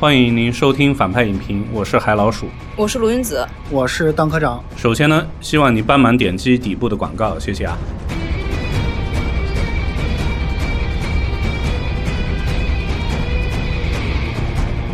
欢迎您收听反派影评，我是海老鼠，我是卢云子，我是当科长。首先呢，希望你帮忙点击底部的广告，谢谢啊。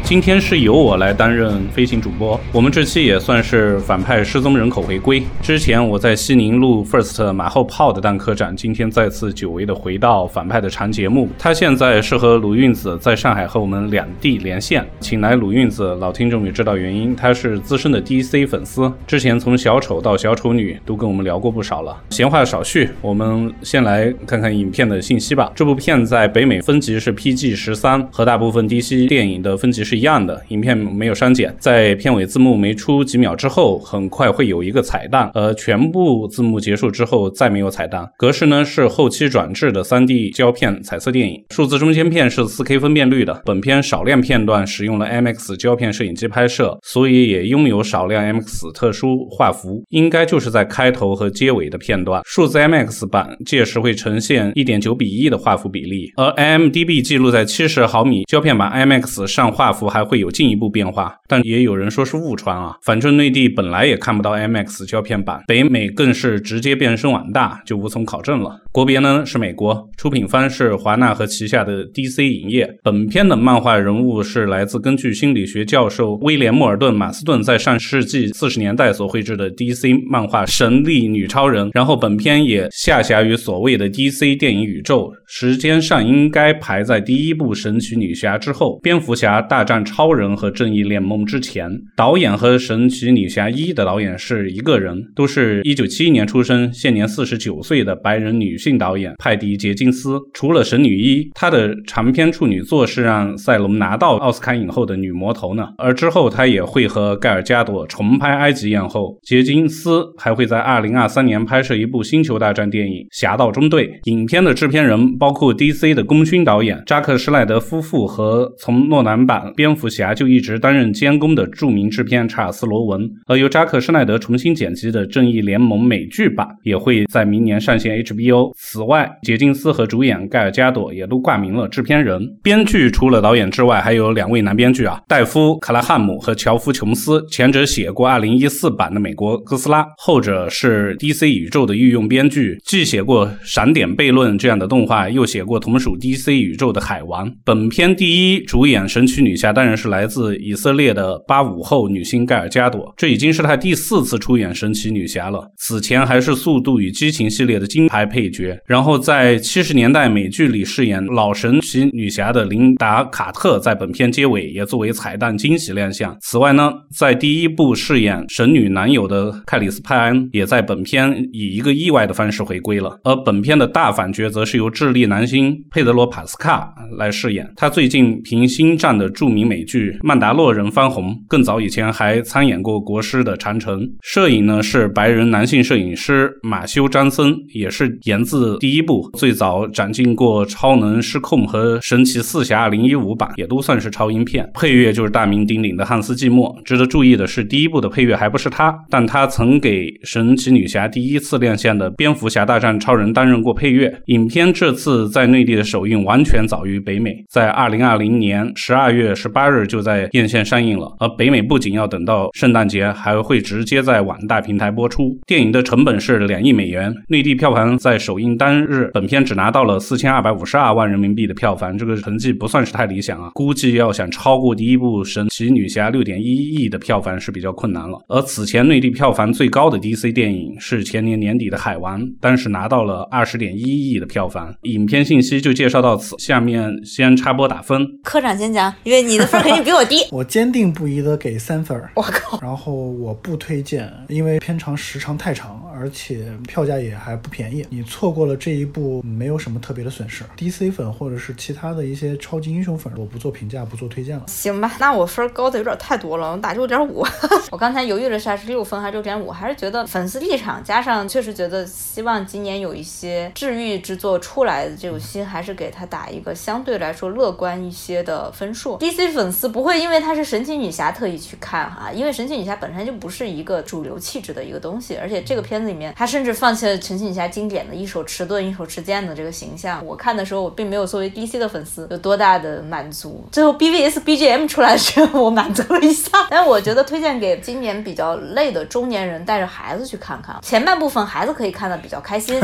今天是由我来担任飞行主播，我们这期也算是反派失踪人口回归。之前我在西宁录 First 马后炮的蛋科长，今天再次久违的回到反派的长节目。他现在是和鲁韵子在上海和我们两地连线，请来鲁韵子，老听众也知道原因，他是资深的 DC 粉丝，之前从小丑到小丑女都跟我们聊过不少了。闲话少叙，我们先来看看影片的信息吧。这部片在北美分级是 PG 十三，和大部分 DC 电影的分级是。一样的影片没有删减，在片尾字幕没出几秒之后，很快会有一个彩蛋，而全部字幕结束之后再没有彩蛋。格式呢是后期转制的 3D 胶片彩色电影，数字中间片是 4K 分辨率的。本片少量片段使用了 MX 胶片摄影机拍摄，所以也拥有少量 MX 特殊画幅，应该就是在开头和结尾的片段。数字 MX 版届时会呈现1.9比1的画幅比例，而 IMDB 记录在70毫米胶片版 MX 上画幅。还会有进一步变化，但也有人说是误传啊。反正内地本来也看不到 MX 胶片版，北美更是直接变身网大，就无从考证了。国别呢是美国，出品方是华纳和旗下的 DC 影业。本片的漫画人物是来自根据心理学教授威廉·莫尔顿·马斯顿在上世纪四十年代所绘制的 DC 漫画《神力女超人》，然后本片也下辖于所谓的 DC 电影宇宙，时间上应该排在第一部《神奇女侠》之后，《蝙蝠侠大战》。战超人和正义联盟之前，导演和神奇女侠一的导演是一个人，都是一九七一年出生，现年四十九岁的白人女性导演派迪杰金斯。除了神女一，她的长篇处女作是让赛隆拿到奥斯卡影后的女魔头呢。而之后她也会和盖尔加朵重拍埃及艳后。杰金斯还会在二零二三年拍摄一部星球大战电影《侠盗中队》。影片的制片人包括 DC 的功勋导演扎克施奈德夫妇和从诺兰版。蝙蝠侠就一直担任监工的著名制片查尔斯·罗文，而由扎克·施奈德重新剪辑的《正义联盟》美剧版也会在明年上线 HBO。此外，杰金斯和主演盖尔加朵也都挂名了制片人、编剧。除了导演之外，还有两位男编剧啊，戴夫·克拉汉姆和乔夫·琼斯。前者写过2014版的《美国哥斯拉》，后者是 DC 宇宙的御用编剧，既写过《闪点悖论》这样的动画，又写过同属 DC 宇宙的《海王》。本片第一主演神奇女侠。当然是来自以色列的八五后女星盖尔加朵，这已经是她第四次出演神奇女侠了。此前还是《速度与激情》系列的金牌配角，然后在七十年代美剧里饰演老神奇女侠的琳达卡特，在本片结尾也作为彩蛋惊喜亮相。此外呢，在第一部饰演神女男友的克里斯派恩，也在本片以一个意外的方式回归了。而本片的大反角则是由智利男星佩德罗帕斯卡来饰演，他最近凭《星战》的著名。美剧《曼达洛人》翻红，更早以前还参演过国师的长城。摄影呢是白人男性摄影师马修·詹森，也是源自第一部，最早展进过《超能失控》和《神奇四侠2015》版，也都算是超英片。配乐就是大名鼎鼎的汉斯·季默。值得注意的是，第一部的配乐还不是他，但他曾给《神奇女侠》第一次亮相的《蝙蝠侠大战超人》担任过配乐。影片这次在内地的首映完全早于北美，在2020年12月十。八日就在院线上映了，而北美不仅要等到圣诞节，还会直接在网大平台播出。电影的成本是两亿美元，内地票房在首映当日，本片只拿到了四千二百五十二万人民币的票房，这个成绩不算是太理想啊。估计要想超过第一部《神奇女侠》六点一亿的票房是比较困难了。而此前内地票房最高的 DC 电影是前年年底的《海王》，当时拿到了二十点一亿的票房。影片信息就介绍到此，下面先插播打分。科长先讲，因为你的。分肯定比我低，我坚定不移的给三分我靠！然后我不推荐，因为片长时长太长，而且票价也还不便宜。你错过了这一部，没有什么特别的损失。DC 粉或者是其他的一些超级英雄粉，我不做评价，不做推荐了。行吧，那我分高的有点太多了，我打六点五。我刚才犹豫了下是六分还是六点五，还是觉得粉丝立场加上确实觉得希望今年有一些治愈之作出来的这种心，还是给他打一个相对来说乐观一些的分数。DC。粉丝不会因为她是神奇女侠特意去看哈，因为神奇女侠本身就不是一个主流气质的一个东西，而且这个片子里面，他甚至放弃了陈庆霞经典的一手持盾一手持剑的这个形象。我看的时候，我并没有作为 DC 的粉丝有多大的满足。最后 BVS BGM 出来的时候，我满足了一下。但是我觉得推荐给今年比较累的中年人带着孩子去看看。前半部分孩子可以看的比较开心，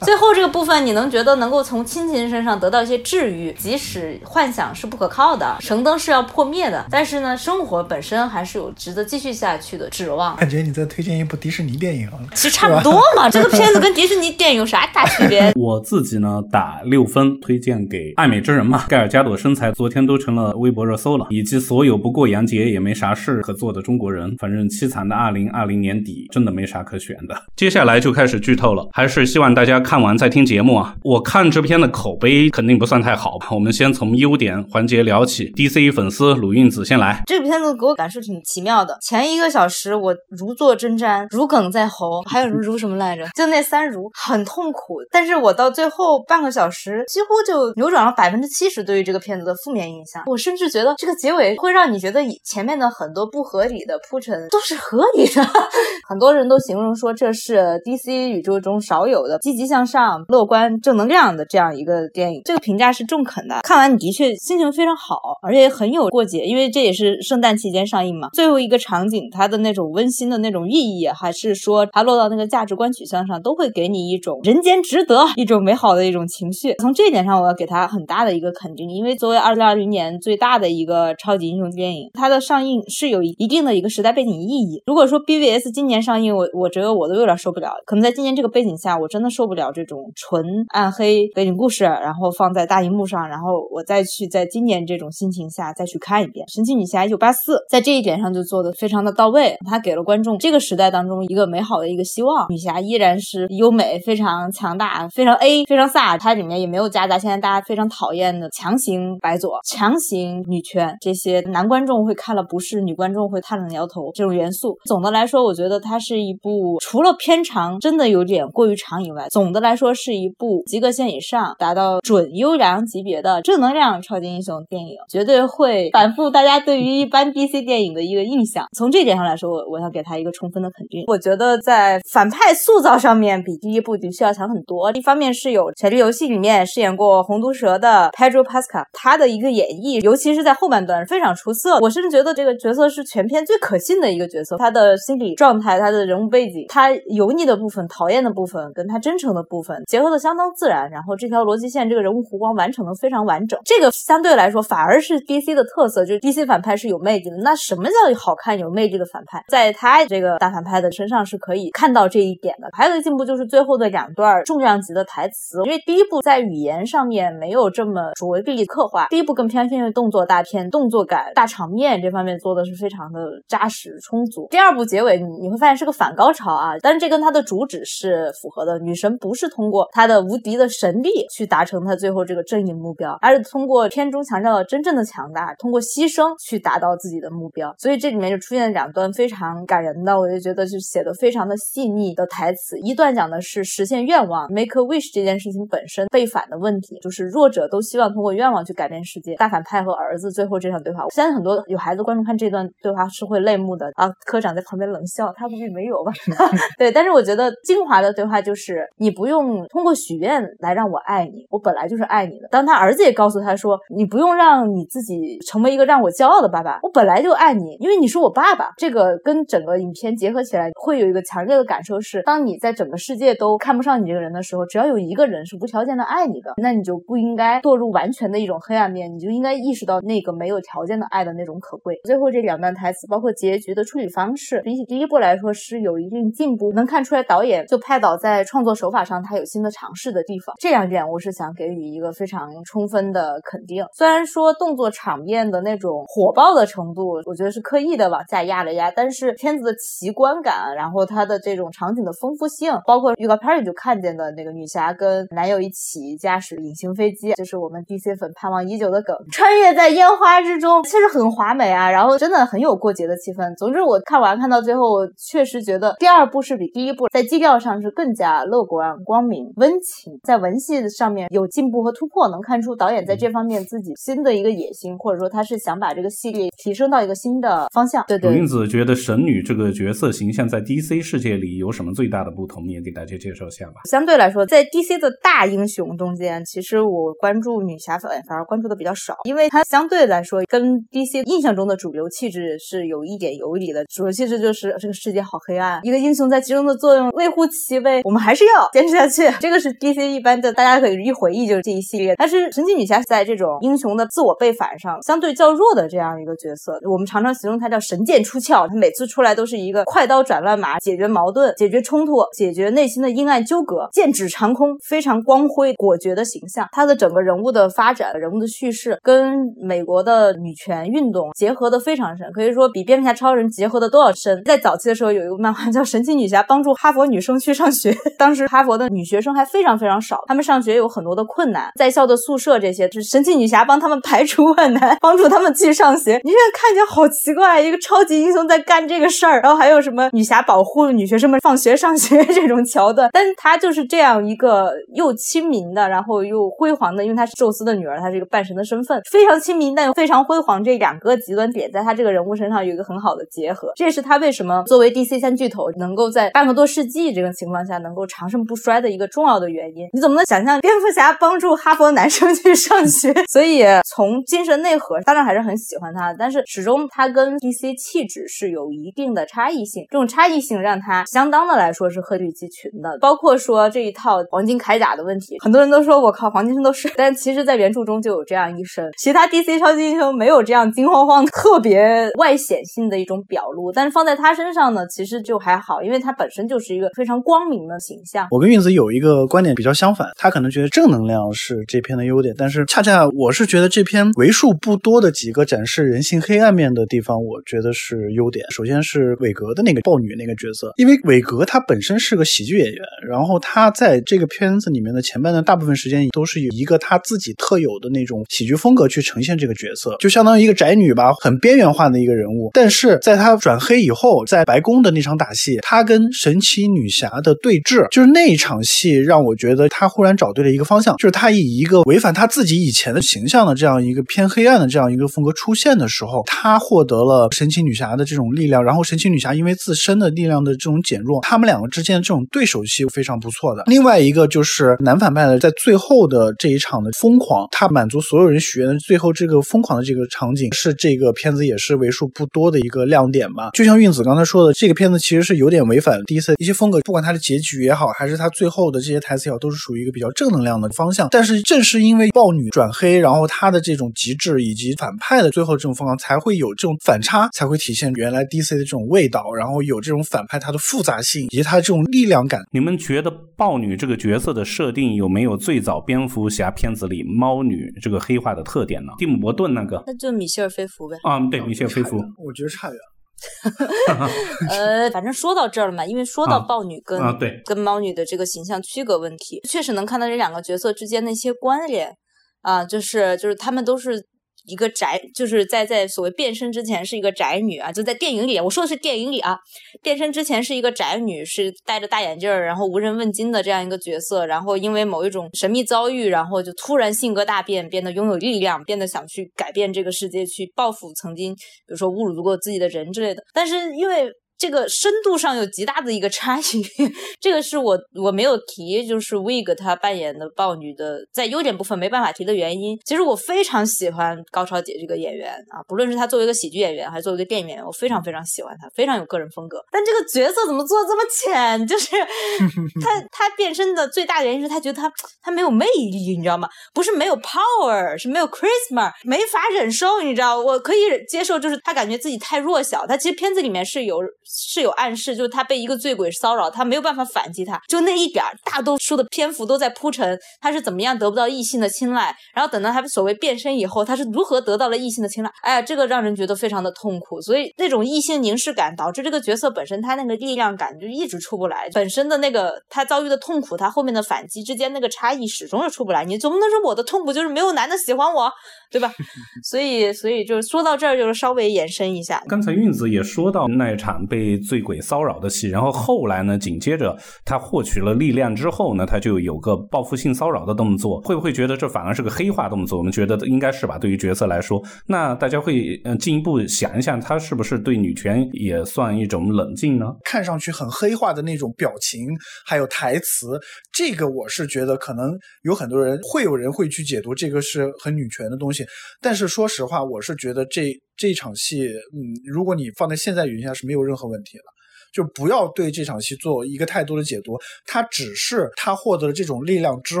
最后这个部分你能觉得能够从亲情身上得到一些治愈。即使幻想是不可靠的，神灯是要破灭的，但是呢，生活本身还是有值得继续下去的指望。感觉你在推荐一部迪士尼电影，其实差不多嘛。这个片子跟迪士尼电影有啥大区别？我自己呢打六分，推荐给爱美之人嘛。盖尔加朵身材昨天都成了微博热搜了，以及所有不过洋节也没啥事可做的中国人。反正凄惨的二零二零年底真的没啥可选的。接下来就开始剧透了，还是希望大家看完再听节目啊。我看这片的口碑肯定不算太好吧。我们先从优点环节聊起。DC 粉丝鲁韵子先来。这个片子给我感受挺奇妙的。前一个小时我如坐针毡，如鲠在喉，还有什如什么来着？就那三如很痛苦。但是我到最后半个小时，几乎就扭转了百分之七十对于这个片子的负面印象。我甚至觉得这个结尾会让你觉得以前面的很多不合理的铺陈都是合理的。很多人都形容说这是 DC 宇宙中少有的积极向上、乐观、正能量的这样一个电影。这个评价是中肯的。看完你的确心情非常好，而且很有过节，因为这也是圣诞期间上映嘛。最后一个场景，它的那种温馨的那种意义，还是说它落到那个价值观取向上，都会给你一种人间值得、一种美好的一种情绪。从这一点上，我要给他很大的一个肯定，因为作为二零二零年最大的一个超级英雄电影，它的上映是有一定的一个时代背景意义。如果说 BVS 今年上映，我我觉得我都有点受不了。可能在今年这个背景下，我真的受不了这种纯暗黑背景故事，然后放在大荧幕上，然后我再去在今年这种心情下再去看一遍《神奇女侠一九八四》，在这一点上就做的非常的到位。它给了观众这个时代当中一个美好的一个希望。女侠依然是优美、非常强大、非常 A、非常飒。它里面也没有夹杂现在大家非常讨厌的强行白左、强行女权这些男观众会看了不适、女观众会叹冷摇头这种元素。总的来说，我觉得它是一部除了片长真的有点过于长以外，总的来说是一部及格线以上、达到准优良级别的正能量超级英雄电影，绝对会反复大家对于一般 DC 电影的一个印象。从这点上来说，我我想给他一个充分的肯定。我觉得在反反派塑造上面比第一部的确要强很多。一方面是有《权力游戏》里面饰演过红毒蛇的 Pedro p a s c a 他的一个演绎，尤其是在后半段非常出色。我甚至觉得这个角色是全片最可信的一个角色。他的心理状态、他的人物背景、他油腻的部分、讨厌的部分，跟他真诚的部分结合的相当自然。然后这条逻辑线，这个人物弧光完成的非常完整。这个相对来说反而是 DC 的特色，就是 DC 反派是有魅力的。那什么叫好看有魅力的反派？在他这个大反派的身上是可以看到这这一点的。还有一个进步就是最后的两段重量级的台词，因为第一部在语言上面没有这么着力刻画，第一部更偏向于动作大片、动作感、大场面这方面做的是非常的扎实充足。第二部结尾你你会发现是个反高潮啊，但是这跟它的主旨是符合的。女神不是通过她的无敌的神力去达成她最后这个正义目标，而是通过片中强调的真正的强大，通过牺牲去达到自己的目标。所以这里面就出现两段非常感人的，我就觉得就写的非常的细腻的台词。一段讲的是实现愿望 （make a wish） 这件事情本身背反的问题，就是弱者都希望通过愿望去改变世界。大反派和儿子最后这场对话，我相信很多有孩子观众看这段对话是会泪目的啊。科长在旁边冷笑，他估计没有吧？对，但是我觉得精华的对话就是你不用通过许愿来让我爱你，我本来就是爱你的。当他儿子也告诉他说，你不用让你自己成为一个让我骄傲的爸爸，我本来就爱你，因为你是我爸爸。这个跟整个影片结合起来，会有一个强烈的感受是，当你在整个世界都看不上你这个人的时候，只要有一个人是无条件的爱你的，那你就不应该堕入完全的一种黑暗面，你就应该意识到那个没有条件的爱的那种可贵。最后这两段台词，包括结局的处理方式，比起第一部来说是有一定进步，能看出来导演就拍导在创作手法上他有新的尝试的地方。这两点我是想给予一个非常充分的肯定。虽然说动作场面的那种火爆的程度，我觉得是刻意的往下压了压，但是片子的奇观感，然后它的这种场景的丰富性，包括预告片里就看见的那个女侠跟男友一起驾驶隐形飞机，就是我们 DC 粉盼望已久的梗，穿越在烟花之中，确实很华美啊，然后真的很有过节的气氛。总之我看完看到最后，确实觉得第二部是比第一部在基调上是更加乐观、光明、温情，在文戏上面有进步和突破，能看出导演在这方面自己新的一个野心，或者说他是想把这个系列提升到一个新的方向。对对。鲁英子觉得神女这个角色形象在 DC 世界里有有什么最大的不同？也给大家介绍一下吧。相对来说，在 DC 的大英雄中间，其实我关注女侠反反而关注的比较少，因为它相对来说跟 DC 印象中的主流气质是有一点游离的。主流气质就是这个世界好黑暗，一个英雄在其中的作用微乎其微，我们还是要坚持下去。这个是 DC 一般的，大家可以一回忆就是这一系列。但是神奇女侠在这种英雄的自我背反上相对较弱的这样一个角色，我们常常形容她叫神剑出鞘，她每次出来都是一个快刀斩乱麻，解决矛盾、解决冲突、解决内心的阴暗纠葛，剑指长空，非常光辉果决的形象。她的整个人物的发展、人物的叙事跟美国的女权运动结合的非常深，可以说比蝙蝠侠、超人结合的都要深。在早期的时候，有一个漫画叫《神奇女侠帮助哈佛女生去上学》，当时哈佛的女学生还非常非常少，她们上学有很多的困难，在校的宿舍这些，就是神奇女侠帮他们排除万难，帮助他们去上学。你现在看起来好奇怪，一个超级英雄在干这个事儿，然后还有什么女侠保护女学生们放学上学 这种桥段，但是她就是这样一个又亲民的，然后又辉煌的，因为他是宙斯的女儿，她是一个半神的身份，非常亲民但又非常辉煌，这两个极端点在他这个人物身上有一个很好的结合，这也是他为什么作为 DC 三巨头能够在半个多世纪这个情况下能够长盛不衰的一个重要的原因。你怎么能想象蝙蝠侠帮助哈佛男生去上学？所以从精神内核，当然还是很喜欢他，但是始终他跟 DC 气质是有一定的差异性，这种差异性让他相当的来说是鹤立鸡群的。包括说这一套黄金铠甲的问题，很多人都说我靠，黄金身都是，但其实在原著中就有这样一身，其他 DC 超级英雄没有这样金晃晃、特别外显性的一种表露，但是放在他身上呢，其实就还好，因为他本身就是一个非常光明的形象。我跟运子有一个观点比较相反，他可能觉得正能量是这篇的优点，但是恰恰我是觉得这篇为数不多的几个展示人性黑暗面的地方，我觉得是优点。首先是韦格的那个豹女那个角色，因为韦格她本身是个喜剧演员，然后她在这个片子里面的前半段大部分时间都是以一个她自己特有的那种喜剧风格去呈现这个角色，就相当于一个宅女吧，很边缘化的一个人物。但是在她转黑以后，在白宫的那场打戏，她跟神奇女侠的对峙，就是那一场戏让我觉得她忽然找对了一个方向，就是她以一个违反她自己以前的形象的这样一个偏黑暗的这样一个风格出现的时候，她获得了神奇女侠的这种力量，然后神奇女侠因为自身的力量的这种减弱，他们两个之间这种对手戏非常不错的。另外一个就是男反派的在最后的这一场的疯狂，他满足所有人许愿的最后这个疯狂的这个场景，是这个片子也是为数不多的一个亮点吧。就像运子刚才说的，这个片子其实是有点违反第一次一些风格，不管它的结局也好，还是它最后的这些台词也好，都是属于一个比较正能量的方向。但是正是因为豹女转黑，然后她的这种极致以及反派的最后这种疯狂，才会有这种反差，才会体现原来 DC 的这种味道，然后有这种反派它的复杂性以及它的这种力量感。你们觉得豹女这个角色的设定有没有最早蝙蝠侠片子里猫女这个黑化的特点呢？蒂姆·伯顿那个那就米歇尔·菲弗呗。啊，对，米歇尔·菲弗，我觉得差远了。呃，反正说到这儿了嘛，因为说到豹女跟、啊对跟猫女的这个形象区隔问题，确实能看到这两个角色之间的一些关联啊，就是就是他们都是。一个宅，就是在在所谓变身之前是一个宅女啊，就在电影里，我说的是电影里啊，变身之前是一个宅女，是戴着大眼镜儿，然后无人问津的这样一个角色，然后因为某一种神秘遭遇，然后就突然性格大变，变得拥有力量，变得想去改变这个世界，去报复曾经比如说侮辱过自己的人之类的，但是因为。这个深度上有极大的一个差异，这个是我我没有提，就是 Wig 他扮演的豹女的在优点部分没办法提的原因。其实我非常喜欢高超姐这个演员啊，不论是她作为一个喜剧演员，还是作为一个电影演员，我非常非常喜欢她，非常有个人风格。但这个角色怎么做的这么浅？就是 她她变身的最大原因是她觉得她她没有魅力，你知道吗？不是没有 power，是没有 charisma，没法忍受，你知道？我可以接受，就是她感觉自己太弱小。她其实片子里面是有。是有暗示，就是他被一个醉鬼骚扰，他没有办法反击他，就那一点儿，大多数的篇幅都在铺陈他是怎么样得不到异性的青睐，然后等到他所谓变身以后，他是如何得到了异性的青睐。哎呀，这个让人觉得非常的痛苦，所以那种异性凝视感导致这个角色本身他那个力量感就一直出不来，本身的那个他遭遇的痛苦，他后面的反击之间那个差异始终是出不来。你总不能说我的痛苦就是没有男的喜欢我，对吧？所以，所以就是说到这儿，就是稍微延伸一下。刚才运子也说到那一场被。被醉鬼骚扰的戏，然后后来呢，紧接着他获取了力量之后呢，他就有个报复性骚扰的动作，会不会觉得这反而是个黑化动作？我们觉得应该是吧。对于角色来说，那大家会嗯进一步想一想，他是不是对女权也算一种冷静呢？看上去很黑化的那种表情，还有台词，这个我是觉得可能有很多人会有人会去解读这个是很女权的东西，但是说实话，我是觉得这这场戏，嗯，如果你放在现在语境下是没有任何问题了。就不要对这场戏做一个太多的解读，它只是他获得了这种力量之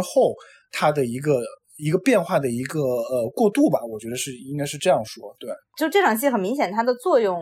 后，他的一个一个变化的一个呃过渡吧，我觉得是应该是这样说，对。就这场戏很明显，它的作用。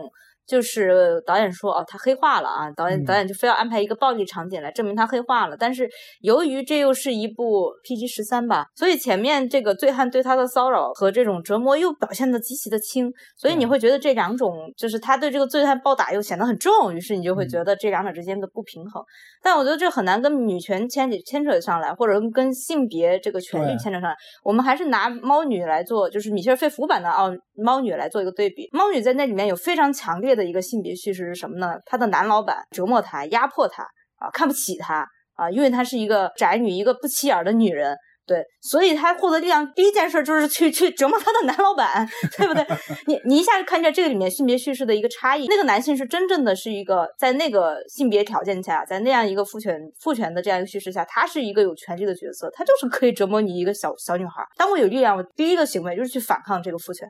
就是导演说哦，他黑化了啊！导演导演就非要安排一个暴力场景来证明他黑化了。但是由于这又是一部 PG 十三吧，所以前面这个醉汉对他的骚扰和这种折磨又表现的极其的轻，所以你会觉得这两种就是他对这个醉汉暴打又显得很重，于是你就会觉得这两者之间的不平衡。但我觉得这很难跟女权牵牵扯上来，或者跟性别这个权利牵扯上来。我们还是拿猫女来做，就是米歇尔费弗版的哦猫女来做一个对比。猫女在那里面有非常强烈的一个性别叙事是什么呢？他的男老板折磨他、压迫他啊，看不起他啊，因为他是一个宅女，一个不起眼的女人。对，所以他获得力量第一件事就是去去折磨他的男老板，对不对？你你一下就看见这个里面性别叙事的一个差异。那个男性是真正的是一个在那个性别条件下，在那样一个父权父权的这样一个叙事下，他是一个有权利的角色，他就是可以折磨你一个小小女孩。当我有力量，我第一个行为就是去反抗这个父权。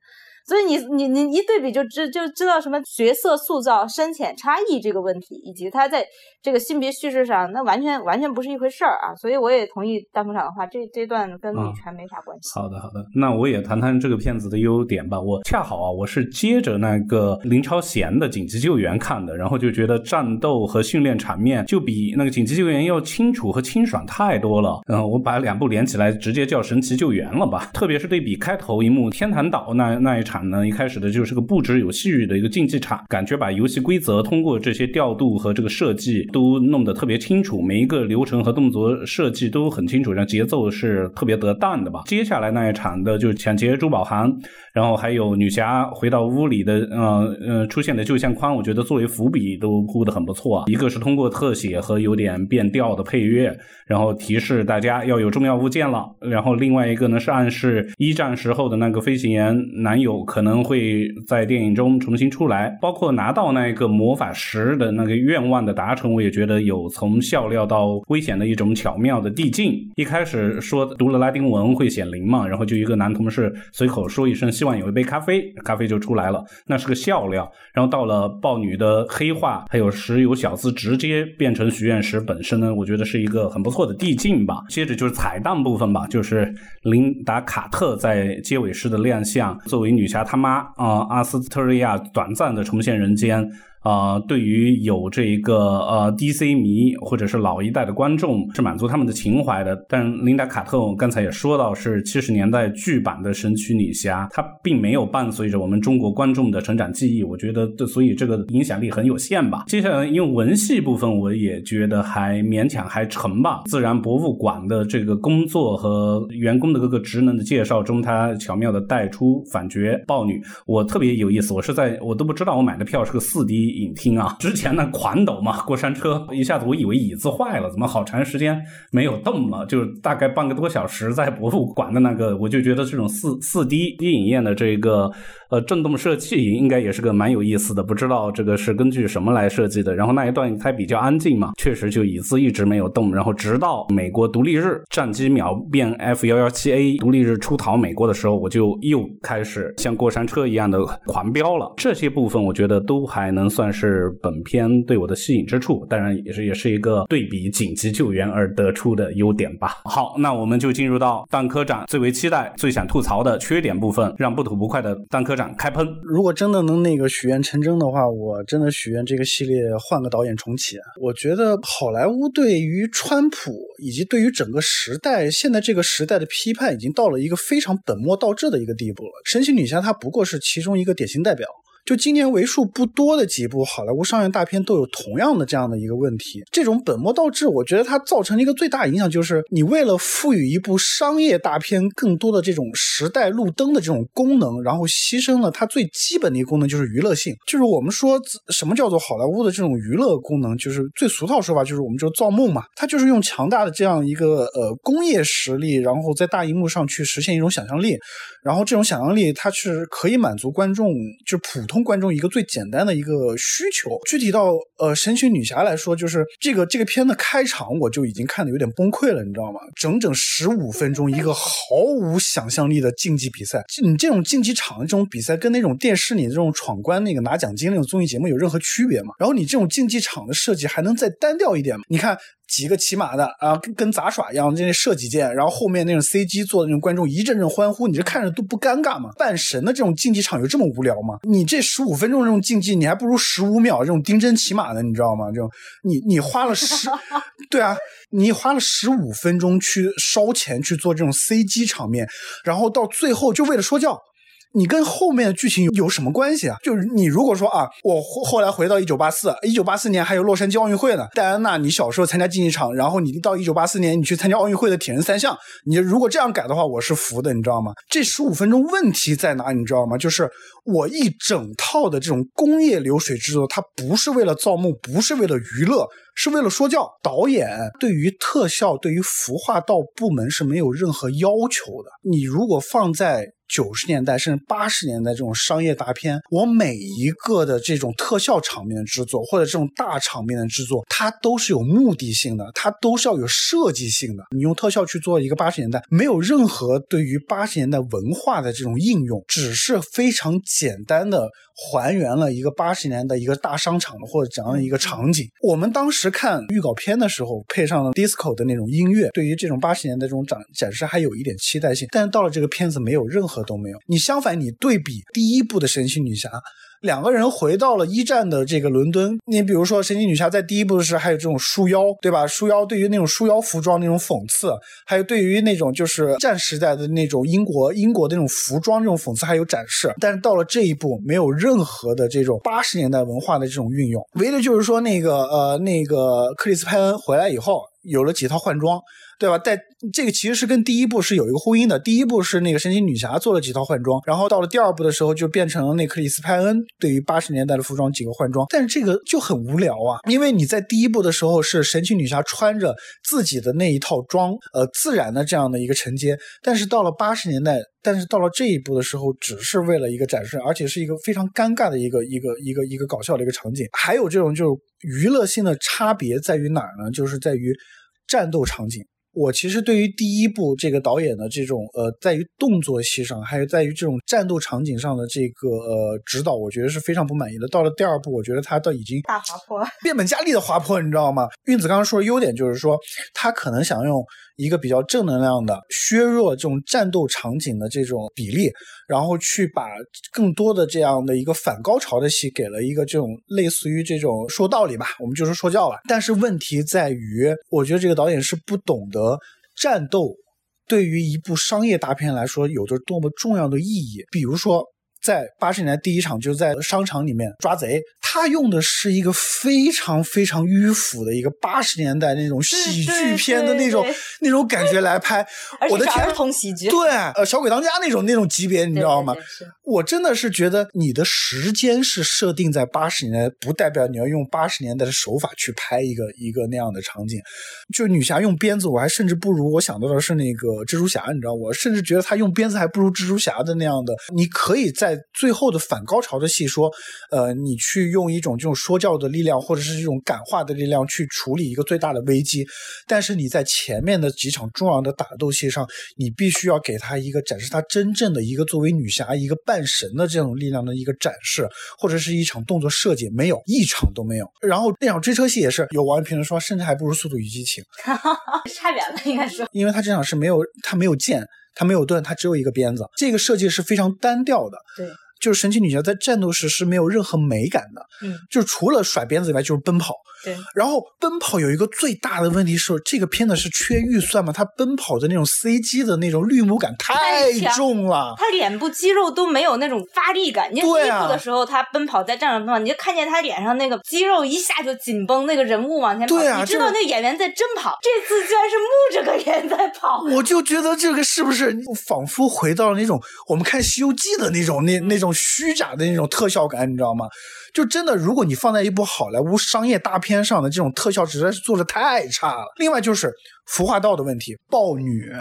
所以你你你一对比就知就知道什么角色塑造深浅差异这个问题，以及他在这个性别叙事上，那完全完全不是一回事儿啊！所以我也同意弹幕长的话，这这段跟女权没啥关系。好的好的，那我也谈谈这个片子的优点吧。我恰好啊，我是接着那个林超贤的紧急救援看的，然后就觉得战斗和训练场面就比那个紧急救援要清楚和清爽太多了。嗯，我把两部连起来，直接叫神奇救援了吧。特别是对比开头一幕天坛岛那那一场。呢，一开始的就是个布置有戏剧的一个竞技场，感觉把游戏规则通过这些调度和这个设计都弄得特别清楚，每一个流程和动作设计都很清楚，然后节奏是是特别得当的吧。接下来那一场的就是抢劫珠宝行，然后还有女侠回到屋里的，呃呃出现的旧相框，我觉得作为伏笔都铺的很不错。一个是通过特写和有点变调的配乐，然后提示大家要有重要物件了，然后另外一个呢是暗示一战时候的那个飞行员男友。可能会在电影中重新出来，包括拿到那个魔法石的那个愿望的达成，我也觉得有从笑料到危险的一种巧妙的递进。一开始说读了拉丁文会显灵嘛，然后就一个男同事随口说一声希望有一杯咖啡，咖啡就出来了，那是个笑料。然后到了豹女的黑化，还有石油小子直接变成许愿石本身呢，我觉得是一个很不错的递进吧。接着就是彩蛋部分吧，就是琳达卡特在结尾时的亮相，作为女侠他妈啊，阿斯特瑞亚短暂的重现人间。啊，对于有这一个呃 DC 迷或者是老一代的观众是满足他们的情怀的，但琳达卡特我刚才也说到是七十年代剧版的神奇女侠，她并没有伴随着我们中国观众的成长记忆，我觉得所以这个影响力很有限吧。接下来因为文戏部分，我也觉得还勉强还成吧。自然博物馆的这个工作和员工的各个职能的介绍中，他巧妙的带出反角豹女，我特别有意思。我是在我都不知道我买的票是个四 D。影厅啊，之前那狂抖嘛，过山车一下子我以为椅子坏了，怎么好长时间没有动了？就大概半个多小时在博物馆的那个，我就觉得这种四四 D 电影院的这个。呃，震动设计应该也是个蛮有意思的，不知道这个是根据什么来设计的。然后那一段它比较安静嘛，确实就椅子一直没有动。然后直到美国独立日战机秒变 F 幺幺七 A 独立日出逃美国的时候，我就又开始像过山车一样的狂飙了。这些部分我觉得都还能算是本片对我的吸引之处，当然也是也是一个对比紧急救援而得出的优点吧。好，那我们就进入到蛋科长最为期待、最想吐槽的缺点部分，让不吐不快的蛋科。开喷！如果真的能那个许愿成真的话，我真的许愿这个系列换个导演重启。我觉得好莱坞对于川普以及对于整个时代现在这个时代的批判，已经到了一个非常本末倒置的一个地步了。神奇女侠她不过是其中一个典型代表。就今年为数不多的几部好莱坞商业大片都有同样的这样的一个问题。这种本末倒置，我觉得它造成了一个最大影响就是，你为了赋予一部商业大片更多的这种时代路灯的这种功能，然后牺牲了它最基本的一个功能，就是娱乐性。就是我们说什么叫做好莱坞的这种娱乐功能，就是最俗套说法，就是我们就造梦嘛。它就是用强大的这样一个呃工业实力，然后在大荧幕上去实现一种想象力。然后这种想象力，它是可以满足观众，就普通通观众一个最简单的一个需求。具体到呃神奇女侠来说，就是这个这个片的开场，我就已经看的有点崩溃了，你知道吗？整整十五分钟，一个毫无想象力的竞技比赛。你这种竞技场的这种比赛，跟那种电视里这种闯关那个拿奖金那种综艺节目有任何区别吗？然后你这种竞技场的设计还能再单调一点吗？你看。几个骑马的啊，跟跟杂耍一样，这些射几箭，然后后面那种 CG 做的那种观众一阵阵欢呼，你这看着都不尴尬吗？半神的这种竞技场有这么无聊吗？你这十五分钟这种竞技，你还不如十五秒这种丁真骑马的，你知道吗？这种你你花了十，对啊，你花了十五分钟去烧钱去做这种 CG 场面，然后到最后就为了说教。你跟后面的剧情有什么关系啊？就是你如果说啊，我后来回到一九八四，一九八四年还有洛杉矶奥运会呢。戴安娜，你小时候参加竞技场，然后你到一九八四年你去参加奥运会的铁人三项，你如果这样改的话，我是服的，你知道吗？这十五分钟问题在哪？你知道吗？就是我一整套的这种工业流水制作，它不是为了造梦，不是为了娱乐，是为了说教。导演对于特效、对于服化道部门是没有任何要求的。你如果放在九十年代甚至八十年代这种商业大片，我每一个的这种特效场面的制作，或者这种大场面的制作，它都是有目的性的，它都是要有设计性的。你用特效去做一个八十年代，没有任何对于八十年代文化的这种应用，只是非常简单的。还原了一个八十年的一个大商场的或者怎样的一个场景。我们当时看预告片的时候，配上了 disco 的那种音乐，对于这种八十年代这种展展示还有一点期待性。但是到了这个片子，没有任何都没有。你相反，你对比第一部的神奇女侠。两个人回到了一战的这个伦敦。你比如说，神奇女侠在第一部的时候还有这种束腰，对吧？束腰对于那种束腰服装那种讽刺，还有对于那种就是战时代的那种英国英国那种服装这种讽刺还有展示。但是到了这一步，没有任何的这种八十年代文化的这种运用，唯一的就是说那个呃那个克里斯派恩回来以后有了几套换装。对吧？在这个其实是跟第一部是有一个呼应的。第一部是那个神奇女侠做了几套换装，然后到了第二部的时候就变成了那克里斯派恩对于八十年代的服装几个换装。但是这个就很无聊啊，因为你在第一部的时候是神奇女侠穿着自己的那一套装，呃，自然的这样的一个承接。但是到了八十年代，但是到了这一步的时候，只是为了一个展示，而且是一个非常尴尬的一个一个一个一个搞笑的一个场景。还有这种就是娱乐性的差别在于哪儿呢？就是在于战斗场景。我其实对于第一部这个导演的这种呃，在于动作戏上，还有在于这种战斗场景上的这个呃指导，我觉得是非常不满意的。到了第二部，我觉得他都已经大滑坡，变本加厉的滑坡，你知道吗？运子刚刚说的优点就是说，他可能想用。一个比较正能量的削弱这种战斗场景的这种比例，然后去把更多的这样的一个反高潮的戏给了一个这种类似于这种说道理吧，我们就是说教了。但是问题在于，我觉得这个导演是不懂得战斗对于一部商业大片来说有着多么重要的意义。比如说，在八十年代第一场就是在商场里面抓贼。他用的是一个非常非常迂腐的一个八十年代那种喜剧片的那种那种感觉来拍，我的天，儿童喜剧，对，呃，小鬼当家那种那种级别，你知道吗？我真的是觉得你的时间是设定在八十年代，不代表你要用八十年代的手法去拍一个一个那样的场景。就女侠用鞭子，我还甚至不如我想到的是那个蜘蛛侠，你知道，我甚至觉得她用鞭子还不如蜘蛛侠的那样的。你可以在最后的反高潮的戏说，呃，你去用。一种这种说教的力量，或者是这种感化的力量去处理一个最大的危机，但是你在前面的几场重要的打斗戏上，你必须要给他一个展示他真正的一个作为女侠一个半神的这种力量的一个展示，或者是一场动作设计，没有一场都没有。然后那场追车戏也是有网友评论说，甚至还不如《速度与激情》，差远了，应该说，因为他这场是没有他没有剑。它没有盾，它只有一个鞭子，这个设计是非常单调的。对，就是神奇女侠在战斗时是没有任何美感的，嗯，就除了甩鞭子以外就是奔跑。对，然后奔跑有一个最大的问题是，这个片子是缺预算嘛？他奔跑的那种 CG 的那种绿幕感太重了，他脸部肌肉都没有那种发力感。你第一部的时候，他奔跑在战场上，你就看见他脸上那个肌肉一下就紧绷，那个人物往前跑，对啊你知道那个演员在真跑。这次居然是木着个人在跑。我就觉得这个是不是仿佛回到了那种我们看《西游记》的那种那那种虚假的那种特效感，你知道吗？就真的，如果你放在一部好莱坞商业大片上的这种特效，实在是做的太差了。另外就是服化道的问题，豹女。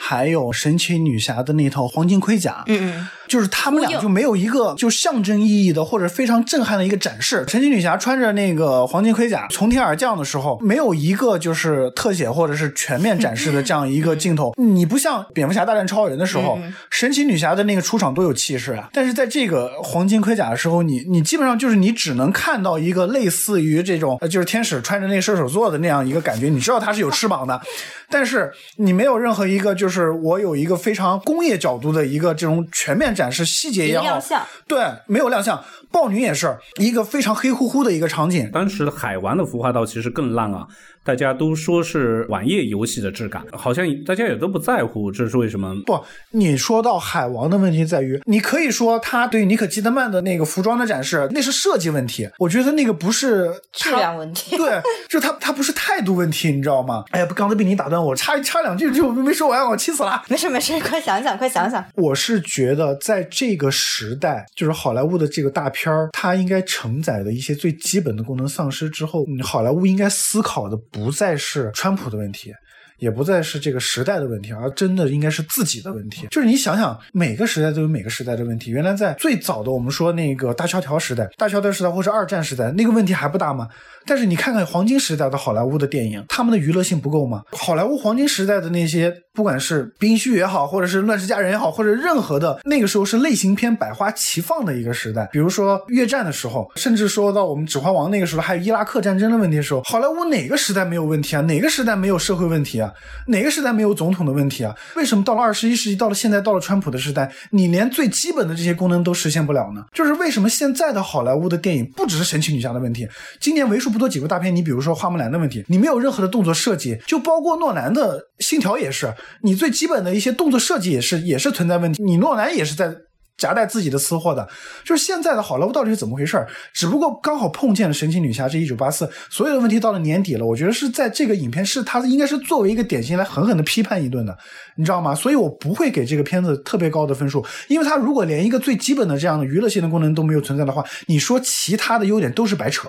还有神奇女侠的那套黄金盔甲，嗯嗯，就是他们俩就没有一个就象征意义的或者非常震撼的一个展示。神奇女侠穿着那个黄金盔甲从天而降的时候，没有一个就是特写或者是全面展示的这样一个镜头。你不像蝙蝠侠大战超人的时候，神奇女侠的那个出场多有气势啊！但是在这个黄金盔甲的时候，你你基本上就是你只能看到一个类似于这种呃就是天使穿着那个射手座的那样一个感觉，你知道它是有翅膀的，但是你没有任何一个就是我有一个非常工业角度的一个这种全面展示细节也好亮，相。对，没有亮相。豹女也是一个非常黑乎乎的一个场景，当时海王的孵化道其实更烂啊，大家都说是网页游戏的质感，好像大家也都不在乎，这是为什么？不，你说到海王的问题在于，你可以说他对尼可基德曼的那个服装的展示，那是设计问题。我觉得那个不是质量问题 对，就他他不是态度问题，你知道吗？哎呀，不，刚才被你打断我，插插两句就没说完，我气死了。没事没事，快想想，快想想。我是觉得，在这个时代，就是好莱坞的这个大片儿，它应该承载的一些最基本的功能丧失之后，嗯好莱坞应该思考的不再是川普的问题。也不再是这个时代的问题，而真的应该是自己的问题。就是你想想，每个时代都有每个时代的问题。原来在最早的我们说那个大萧条时代、大萧条时代或者二战时代，那个问题还不大吗？但是你看看黄金时代的好莱坞的电影，他们的娱乐性不够吗？好莱坞黄金时代的那些，不管是冰虚也好，或者是乱世佳人也好，或者任何的那个时候是类型片百花齐放的一个时代。比如说越战的时候，甚至说到我们指环王那个时候，还有伊拉克战争的问题的时候，好莱坞哪个时代没有问题啊？哪个时代没有社会问题啊？哪个时代没有总统的问题啊？为什么到了二十一世纪，到了现在，到了川普的时代，你连最基本的这些功能都实现不了呢？就是为什么现在的好莱坞的电影不只是神奇女侠的问题，今年为数不多几部大片，你比如说花木兰的问题，你没有任何的动作设计，就包括诺兰的信条也是，你最基本的一些动作设计也是也是存在问题，你诺兰也是在。夹带自己的私货的，就是现在的好莱坞到底是怎么回事儿？只不过刚好碰见了神奇女侠这一九八四，所有的问题到了年底了，我觉得是在这个影片是它应该是作为一个典型来狠狠的批判一顿的，你知道吗？所以我不会给这个片子特别高的分数，因为它如果连一个最基本的这样的娱乐性的功能都没有存在的话，你说其他的优点都是白扯。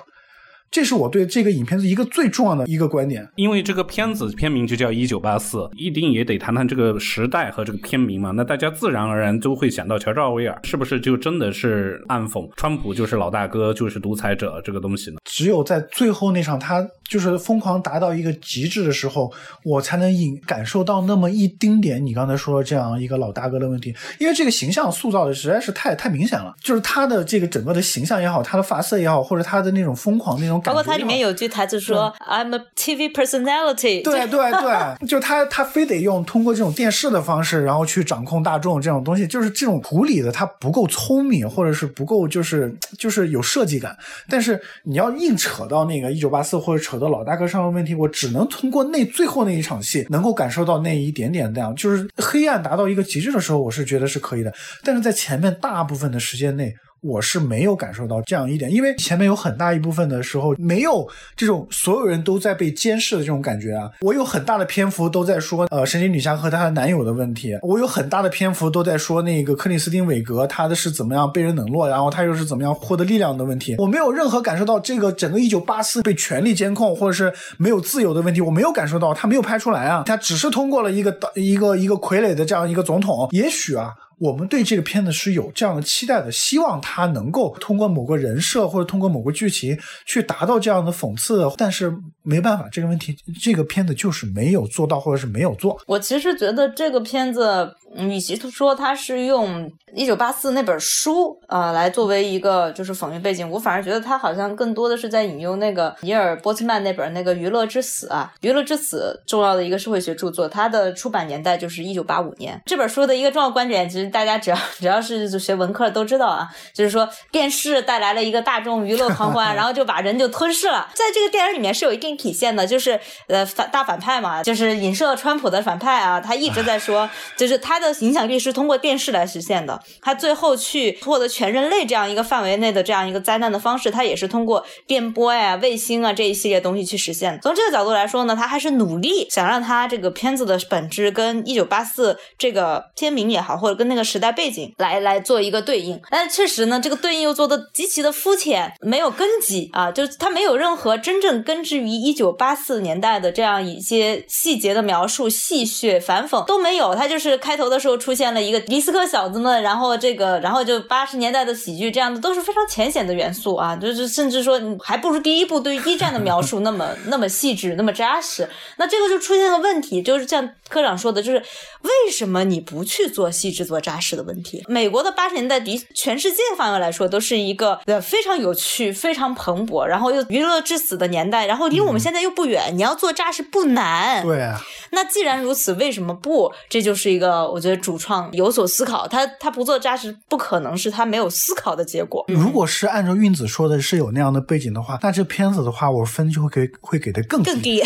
这是我对这个影片的一个最重要的一个观点。因为这个片子片名就叫《一九八四》，一定也得谈谈这个时代和这个片名嘛。那大家自然而然都会想到乔治奥威尔，是不是就真的是暗讽川普就是老大哥，就是独裁者这个东西呢？只有在最后那场他就是疯狂达到一个极致的时候，我才能引感受到那么一丁点你刚才说的这样一个老大哥的问题。因为这个形象塑造的实在是太太明显了，就是他的这个整个的形象也好，他的发色也好，或者他的那种疯狂那种感觉，包括他里面有句台词说 "I'm a TV personality"，对对对，就他他非得用通过这种电视的方式，然后去掌控大众这种东西，就是这种处理的他不够聪明，或者是不够就是就是有设计感。但是你要硬扯到那个一九八四或者扯的老大哥上的问题，我只能通过那最后那一场戏，能够感受到那一点点亮，就是黑暗达到一个极致的时候，我是觉得是可以的。但是在前面大部分的时间内。我是没有感受到这样一点，因为前面有很大一部分的时候没有这种所有人都在被监视的这种感觉啊。我有很大的篇幅都在说呃神奇女侠和她的男友的问题，我有很大的篇幅都在说那个克里斯汀韦格她的是怎么样被人冷落，然后她又是怎么样获得力量的问题。我没有任何感受到这个整个一九八四被权力监控或者是没有自由的问题，我没有感受到，他没有拍出来啊，他只是通过了一个一个一个傀儡的这样一个总统，也许啊。我们对这个片子是有这样的期待的，希望它能够通过某个人设或者通过某个剧情去达到这样的讽刺，但是没办法，这个问题这个片子就是没有做到，或者是没有做。我其实觉得这个片子，与其说他是用一九八四那本书啊来作为一个就是讽喻背景，我反而觉得他好像更多的是在引用那个尼尔波茨曼那本那个《娱乐之死》啊，《娱乐之死》重要的一个社会学著作，它的出版年代就是一九八五年。这本书的一个重要观点，其实大家只要 只要是学文科的都知道啊，就是说电视带来了一个大众娱乐狂欢，然后就把人就吞噬了。在这个电影里面是有一定体现的，就是呃反大反派嘛，就是影射川普的反派啊，他一直在说，就是他的影响力是通过电视来实现的。他最后去获得全人类这样一个范围内的这样一个灾难的方式，他也是通过电波呀、卫星啊这一系列东西去实现的。从这个角度来说呢，他还是努力想让他这个片子的本质跟一九八四这个片名也好，或者跟那个时代背景来来做一个对应。但确实呢，这个对应又做的极其的肤浅，没有根基啊，就是他没有任何真正根植于一九八四年代的这样一些细节的描述、戏谑、反讽都没有。他就是开头的时候出现了一个迪斯科小子们，然后这个，然后就八十年代的喜剧这样的都是非常浅显的元素啊，就是甚至说还不如第一部对于一战的描述那么 那么细致、那么扎实。那这个就出现了问题，就是像科长说的，就是为什么你不去做细致、做扎实的问题？美国的八十年代的全世界范围来说都是一个呃非常有趣、非常蓬勃，然后又娱乐至死的年代，然后离我们现在又不远，你要做扎实不难。对啊，那既然如此，为什么不？这就是一个我觉得主创有所思考，他他不做扎实，不可能是他没有思考的结果。如果是按照运子说的是有那样的背景的话，那这片子的话，我分就会给会给的更更低，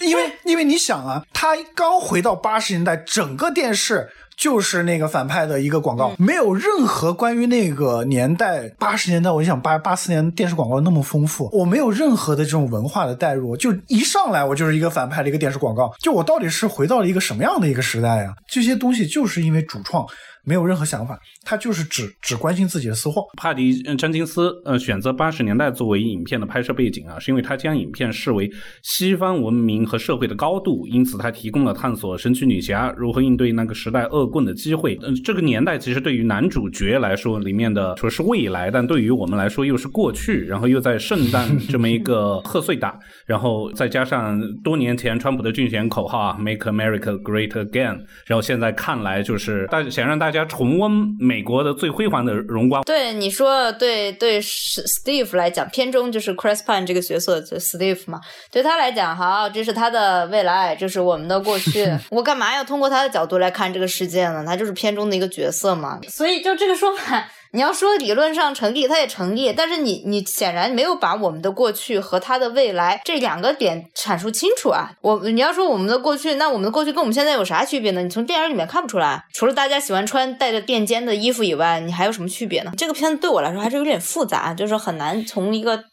因为因为你想啊，他刚回到八十年代，整个电视。就是那个反派的一个广告，没有任何关于那个年代八十年代，我就想八八四年电视广告那么丰富，我没有任何的这种文化的代入，就一上来我就是一个反派的一个电视广告，就我到底是回到了一个什么样的一个时代呀？这些东西就是因为主创。没有任何想法，他就是只只关心自己的私货。帕迪·詹金斯呃选择八十年代作为影片的拍摄背景啊，是因为他将影片视为西方文明和社会的高度，因此他提供了探索神奇女侠如何应对那个时代恶棍的机会。嗯，这个年代其实对于男主角来说，里面的说是未来，但对于我们来说又是过去，然后又在圣诞 这么一个贺岁档，然后再加上多年前川普的竞选口号啊，Make America Great Again，然后现在看来就是大想让大家。家重温美国的最辉煌的荣光。对你说，对对，Steve 来讲，片中就是 Chris Pine 这个角色，就 Steve 嘛，对他来讲，好，这是他的未来，这是我们的过去。我干嘛要通过他的角度来看这个世界呢？他就是片中的一个角色嘛。所以就这个说法。你要说理论上成立，它也成立，但是你你显然没有把我们的过去和它的未来这两个点阐述清楚啊！我你要说我们的过去，那我们的过去跟我们现在有啥区别呢？你从电影里面看不出来，除了大家喜欢穿带着垫肩的衣服以外，你还有什么区别呢？这个片子对我来说还是有点复杂，就是很难从一个。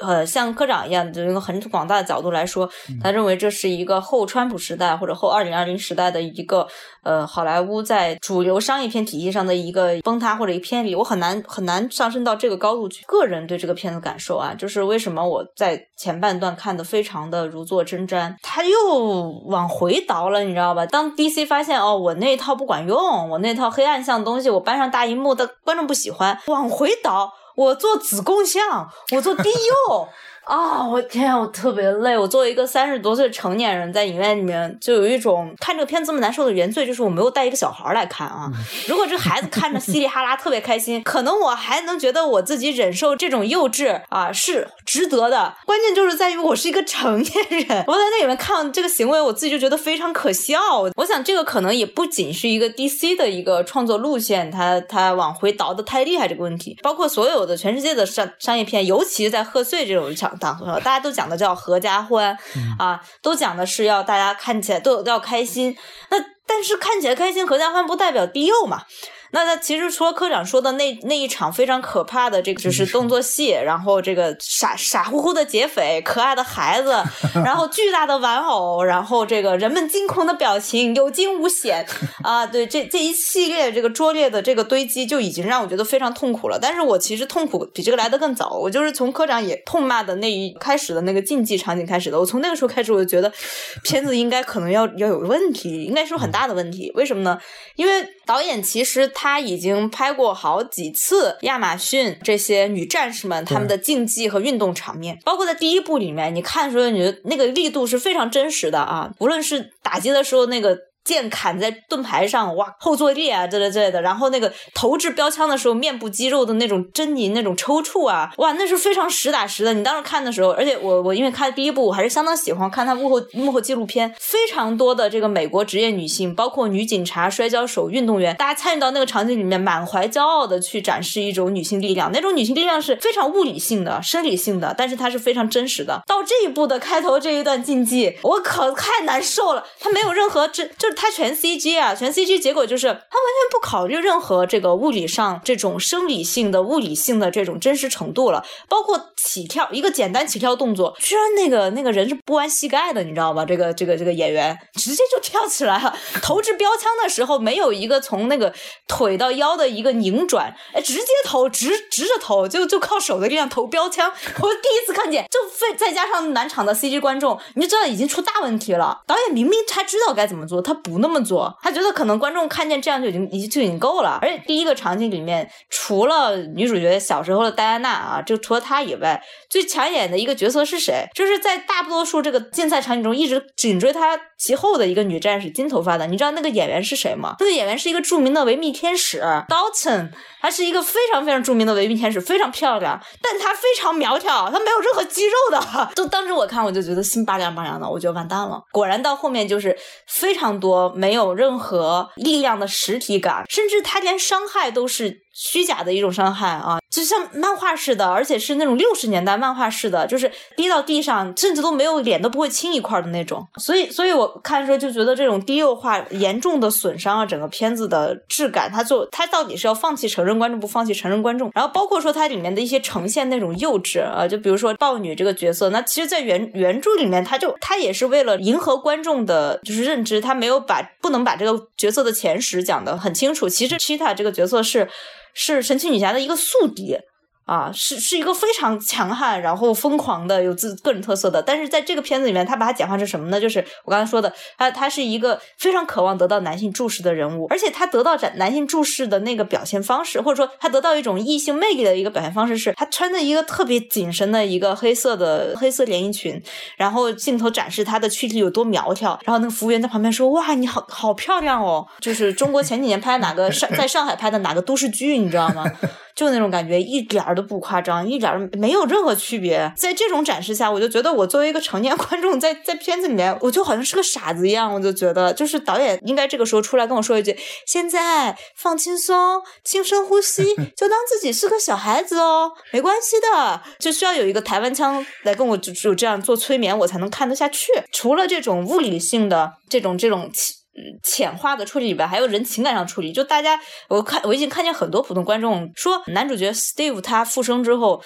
呃，像科长一样，就一个很广大的角度来说，他认为这是一个后川普时代或者后二零二零时代的一个呃好莱坞在主流商业片体系上的一个崩塌或者一个偏离，我很难很难上升到这个高度去。个人对这个片子感受啊，就是为什么我在前半段看的非常的如坐针毡，他又往回倒了，你知道吧？当 DC 发现哦，我那套不管用，我那套黑暗向东西，我搬上大荧幕的观众不喜欢，往回倒。我做子贡像，我做低幼。啊，我天，我特别累。我作为一个三十多岁成年人，在影院里面就有一种看这个片子这么难受的原罪，就是我没有带一个小孩来看啊。如果这个孩子看着稀里哈啦特别开心，可能我还能觉得我自己忍受这种幼稚啊是值得的。关键就是在于我是一个成年人，我在那里面看这个行为，我自己就觉得非常可笑。我想这个可能也不仅是一个 DC 的一个创作路线，它它往回倒的太厉害这个问题，包括所有的全世界的商商业片，尤其是在贺岁这种场。大家都讲的叫合家欢啊，都讲的是要大家看起来都要开心。那但是看起来开心合家欢不代表低幼嘛？那他其实除了科长说的那那一场非常可怕的这个就是动作戏，然后这个傻傻乎乎的劫匪，可爱的孩子，然后巨大的玩偶，然后这个人们惊恐的表情，有惊无险啊，对这这一系列这个拙劣的这个堆积就已经让我觉得非常痛苦了。但是我其实痛苦比这个来的更早，我就是从科长也痛骂的那一开始的那个竞技场景开始的。我从那个时候开始我就觉得片子应该可能要要有问题，应该是很大的问题。为什么呢？因为导演其实。他已经拍过好几次亚马逊这些女战士们他们的竞技和运动场面，包括在第一部里面，你看的时候，你觉得那个力度是非常真实的啊，无论是打击的时候那个。剑砍在盾牌上，哇，后坐力啊，之类之类的。然后那个投掷标枪的时候，面部肌肉的那种狰狞、那种抽搐啊，哇，那是非常实打实的。你当时看的时候，而且我我因为看第一部，我还是相当喜欢看他幕后幕后纪录片，非常多的这个美国职业女性，包括女警察、摔跤手、运动员，大家参与到那个场景里面，满怀骄傲的去展示一种女性力量。那种女性力量是非常物理性的、生理性的，但是它是非常真实的。到这一步的开头这一段竞技，我可，太难受了。它没有任何这这他。全 CG 啊，全 CG，结果就是它完全不考虑任何这个物理上这种生理性的、物理性的这种真实程度了。包括起跳一个简单起跳动作，居然那个那个人是不弯膝盖的，你知道吗？这个这个这个演员直接就跳起来了。投掷标枪的时候没有一个从那个腿到腰的一个拧转，哎，直接投直直着投，就就靠手的力量投标枪。我第一次看见，就非再加上南场的 CG 观众，你就知道已经出大问题了。导演明明他知道该怎么做，他。不那么做，他觉得可能观众看见这样就已经已经就已经够了。而且第一个场景里面，除了女主角小时候的戴安娜啊，就除了她以外，最抢眼的一个角色是谁？就是在大多数这个竞赛场景中一直紧追她其后的一个女战士，金头发的。你知道那个演员是谁吗？那个演员是一个著名的维密天使 Dalton，她是一个非常非常著名的维密天使，非常漂亮，但她非常苗条，她没有任何肌肉的。就当时我看我就觉得心拔凉拔凉的，我觉得完蛋了。果然到后面就是非常多。我没有任何力量的实体感，甚至他连伤害都是。虚假的一种伤害啊，就像漫画似的，而且是那种六十年代漫画似的，就是滴到地上，甚至都没有脸都不会青一块的那种。所以，所以我看的时候就觉得这种低幼化严重的损伤了整个片子的质感。他就他到底是要放弃成人观众，不放弃成人观众？然后包括说它里面的一些呈现那种幼稚啊，就比如说豹女这个角色，那其实，在原原著里面，他就他也是为了迎合观众的就是认知，他没有把不能把这个角色的前史讲得很清楚。其实 Cheetah 这个角色是。是神奇女侠的一个宿敌。啊，是是一个非常强悍，然后疯狂的，有自个人特色的。但是在这个片子里面，他把它简化成什么呢？就是我刚才说的，他他是一个非常渴望得到男性注视的人物，而且他得到男男性注视的那个表现方式，或者说他得到一种异性魅力的一个表现方式，是他穿着一个特别紧身的一个黑色的黑色连衣裙，然后镜头展示他的躯体有多苗条，然后那个服务员在旁边说：“哇，你好好漂亮哦！”就是中国前几年拍哪个上 在上海拍的哪个都市剧，你知道吗？就那种感觉，一点儿都不夸张，一点儿没有任何区别。在这种展示下，我就觉得我作为一个成年 观众，在在片子里面，我就好像是个傻子一样。我就觉得，就是导演应该这个时候出来跟我说一句：“现在放轻松，轻声呼吸，就当自己是个小孩子哦，没关系的。”就需要有一个台湾腔来跟我就只有这样做催眠，我才能看得下去。除了这种物理性的这种这种。浅化的处理里边还有人情感上处理，就大家我看我已经看见很多普通观众说，男主角 Steve 他复生之后。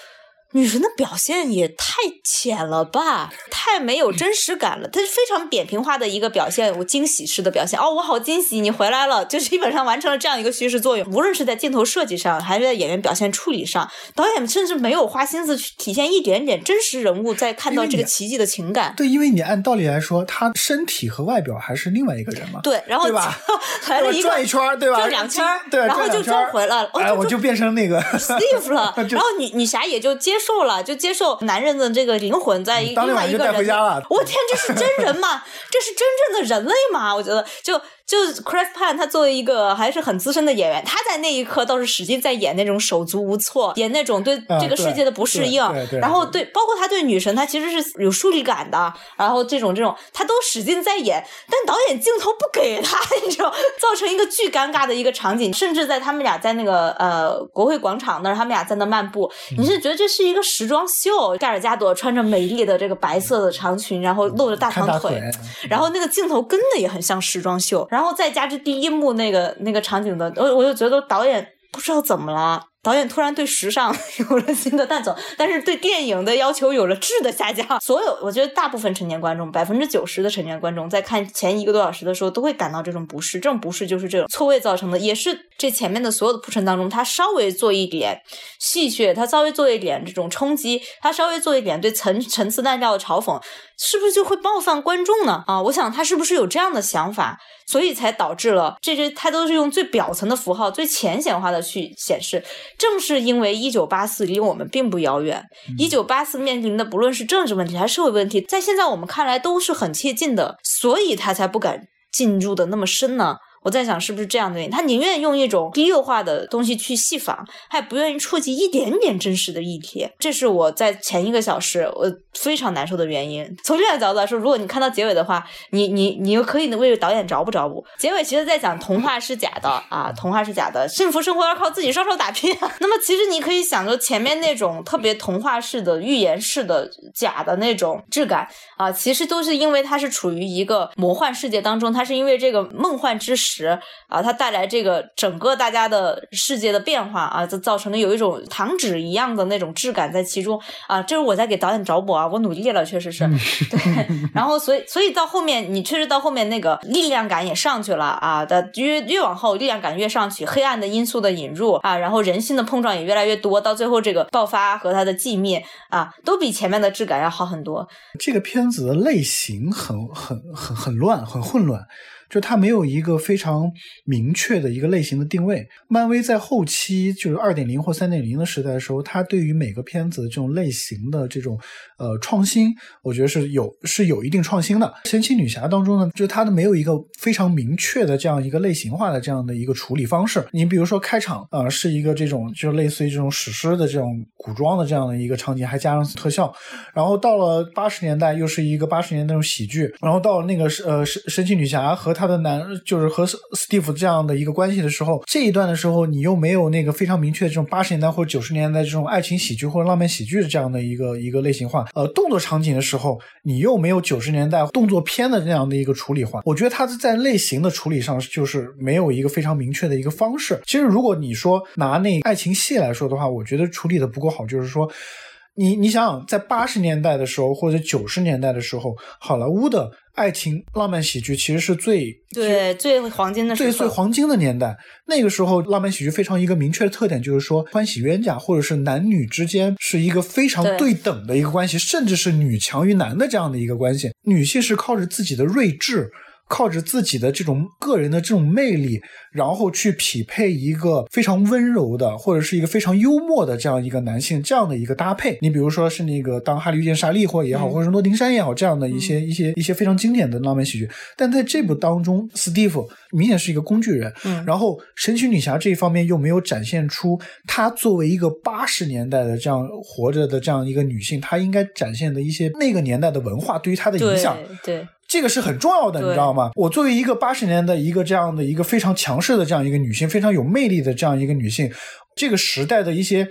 女神的表现也太浅了吧，太没有真实感了。她是非常扁平化的一个表现，我惊喜式的表现。哦，我好惊喜，你回来了，就基本上完成了这样一个叙事作用。无论是在镜头设计上，还是在演员表现处理上，导演甚至没有花心思去体现一点点真实人物在看到这个奇迹的情感。对，因为你按道理来说，他身体和外表还是另外一个人嘛。对，然后对吧？来了一转一圈，对吧？转两圈，对，然后就转回来了。哎，我就变成那个 Steve 了。然后女女侠也就接受了，就接受男人的这个灵魂在另外一个人。我天，这是真人吗？这是真正的人类吗？我觉得就。就 Chris p a n 他作为一个还是很资深的演员，他在那一刻倒是使劲在演那种手足无措，演那种对这个世界的不适应，然后对包括他对女神，他其实是有疏离感的，然后这种这种他都使劲在演，但导演镜头不给他，你知道，造成一个巨尴尬的一个场景，甚至在他们俩在那个呃国会广场那儿，他们俩在那漫步，你是觉得这是一个时装秀？盖尔加朵穿着美丽的这个白色的长裙，然后露着大长腿，然后那个镜头跟的也很像时装秀。然然后再加之第一幕那个那个场景的，我我就觉得导演不知道怎么了。导演突然对时尚 有了新的探索，但是对电影的要求有了质的下降。所有我觉得大部分成年观众，百分之九十的成年观众在看前一个多小时的时候，都会感到这种不适。这种不适就是这种错位造成的，也是这前面的所有的铺陈当中，他稍微做一点戏谑，他稍微做一点这种冲击，他稍微做一点对层层次淡调的嘲讽，是不是就会冒犯观众呢？啊，我想他是不是有这样的想法，所以才导致了这些他都是用最表层的符号、最浅显化的去显示。正是因为一九八四离我们并不遥远，一九八四面临的不论是政治问题还是社会问题，在现在我们看来都是很切近的，所以他才不敢进入的那么深呢？我在想是不是这样的原因，他宁愿用一种低幼化的东西去戏仿，他也不愿意触及一点点真实的议题。这是我在前一个小时我非常难受的原因。从这个角度来说，如果你看到结尾的话，你你你又可以为导演找补找补。结尾其实在讲童话是假的啊，童话是假的，幸福生活要靠自己双手打拼。那么其实你可以想着前面那种特别童话式的、寓言式的假的那种质感啊，其实都是因为它是处于一个魔幻世界当中，它是因为这个梦幻之。时啊，它带来这个整个大家的世界的变化啊，就造成了有一种糖纸一样的那种质感在其中啊。这是我在给导演找补啊，我努力了，确实是对。然后，所以，所以到后面，你确实到后面那个力量感也上去了啊。的越越往后，力量感越上去，黑暗的因素的引入啊，然后人性的碰撞也越来越多，到最后这个爆发和它的寂灭啊，都比前面的质感要好很多。这个片子的类型很很很很乱，很混乱。就它没有一个非常明确的一个类型的定位。漫威在后期就是二点零或三点零的时代的时候，它对于每个片子这种类型的这种呃创新，我觉得是有是有一定创新的。神奇女侠当中呢，就它的没有一个非常明确的这样一个类型化的这样的一个处理方式。你比如说开场啊，是一个这种就类似于这种史诗的这种古装的这样的一个场景，还加上特效。然后到了八十年代，又是一个八十年代那种喜剧。然后到那个呃神神奇女侠和他的男就是和史蒂夫这样的一个关系的时候，这一段的时候，你又没有那个非常明确的这种八十年代或者九十年代这种爱情喜剧或者浪漫喜剧的这样的一个一个类型化。呃，动作场景的时候，你又没有九十年代动作片的那样的一个处理化。我觉得它在类型的处理上就是没有一个非常明确的一个方式。其实如果你说拿那爱情戏来说的话，我觉得处理的不够好，就是说。你你想想，在八十年代的时候，或者九十年代的时候，好莱坞的爱情浪漫喜剧其实是最对最黄金的最最黄金的年代。那个时候，浪漫喜剧非常一个明确的特点，就是说欢喜冤家，或者是男女之间是一个非常对等的一个关系，甚至是女强于男的这样的一个关系。女性是靠着自己的睿智。靠着自己的这种个人的这种魅力，然后去匹配一个非常温柔的，或者是一个非常幽默的这样一个男性，这样的一个搭配。你比如说是那个当哈利遇见莎莉或也好，或者是诺丁山也好，这样的一些一些一些非常经典的浪漫喜剧。但在这部当中，斯蒂夫明显是一个工具人，嗯，然后神奇女侠这一方面又没有展现出她作为一个八十年代的这样活着的这样一个女性，她应该展现的一些那个年代的文化对于她的影响，对。这个是很重要的，你知道吗？我作为一个八十年的一个这样的一个非常强势的这样一个女性，非常有魅力的这样一个女性，这个时代的一些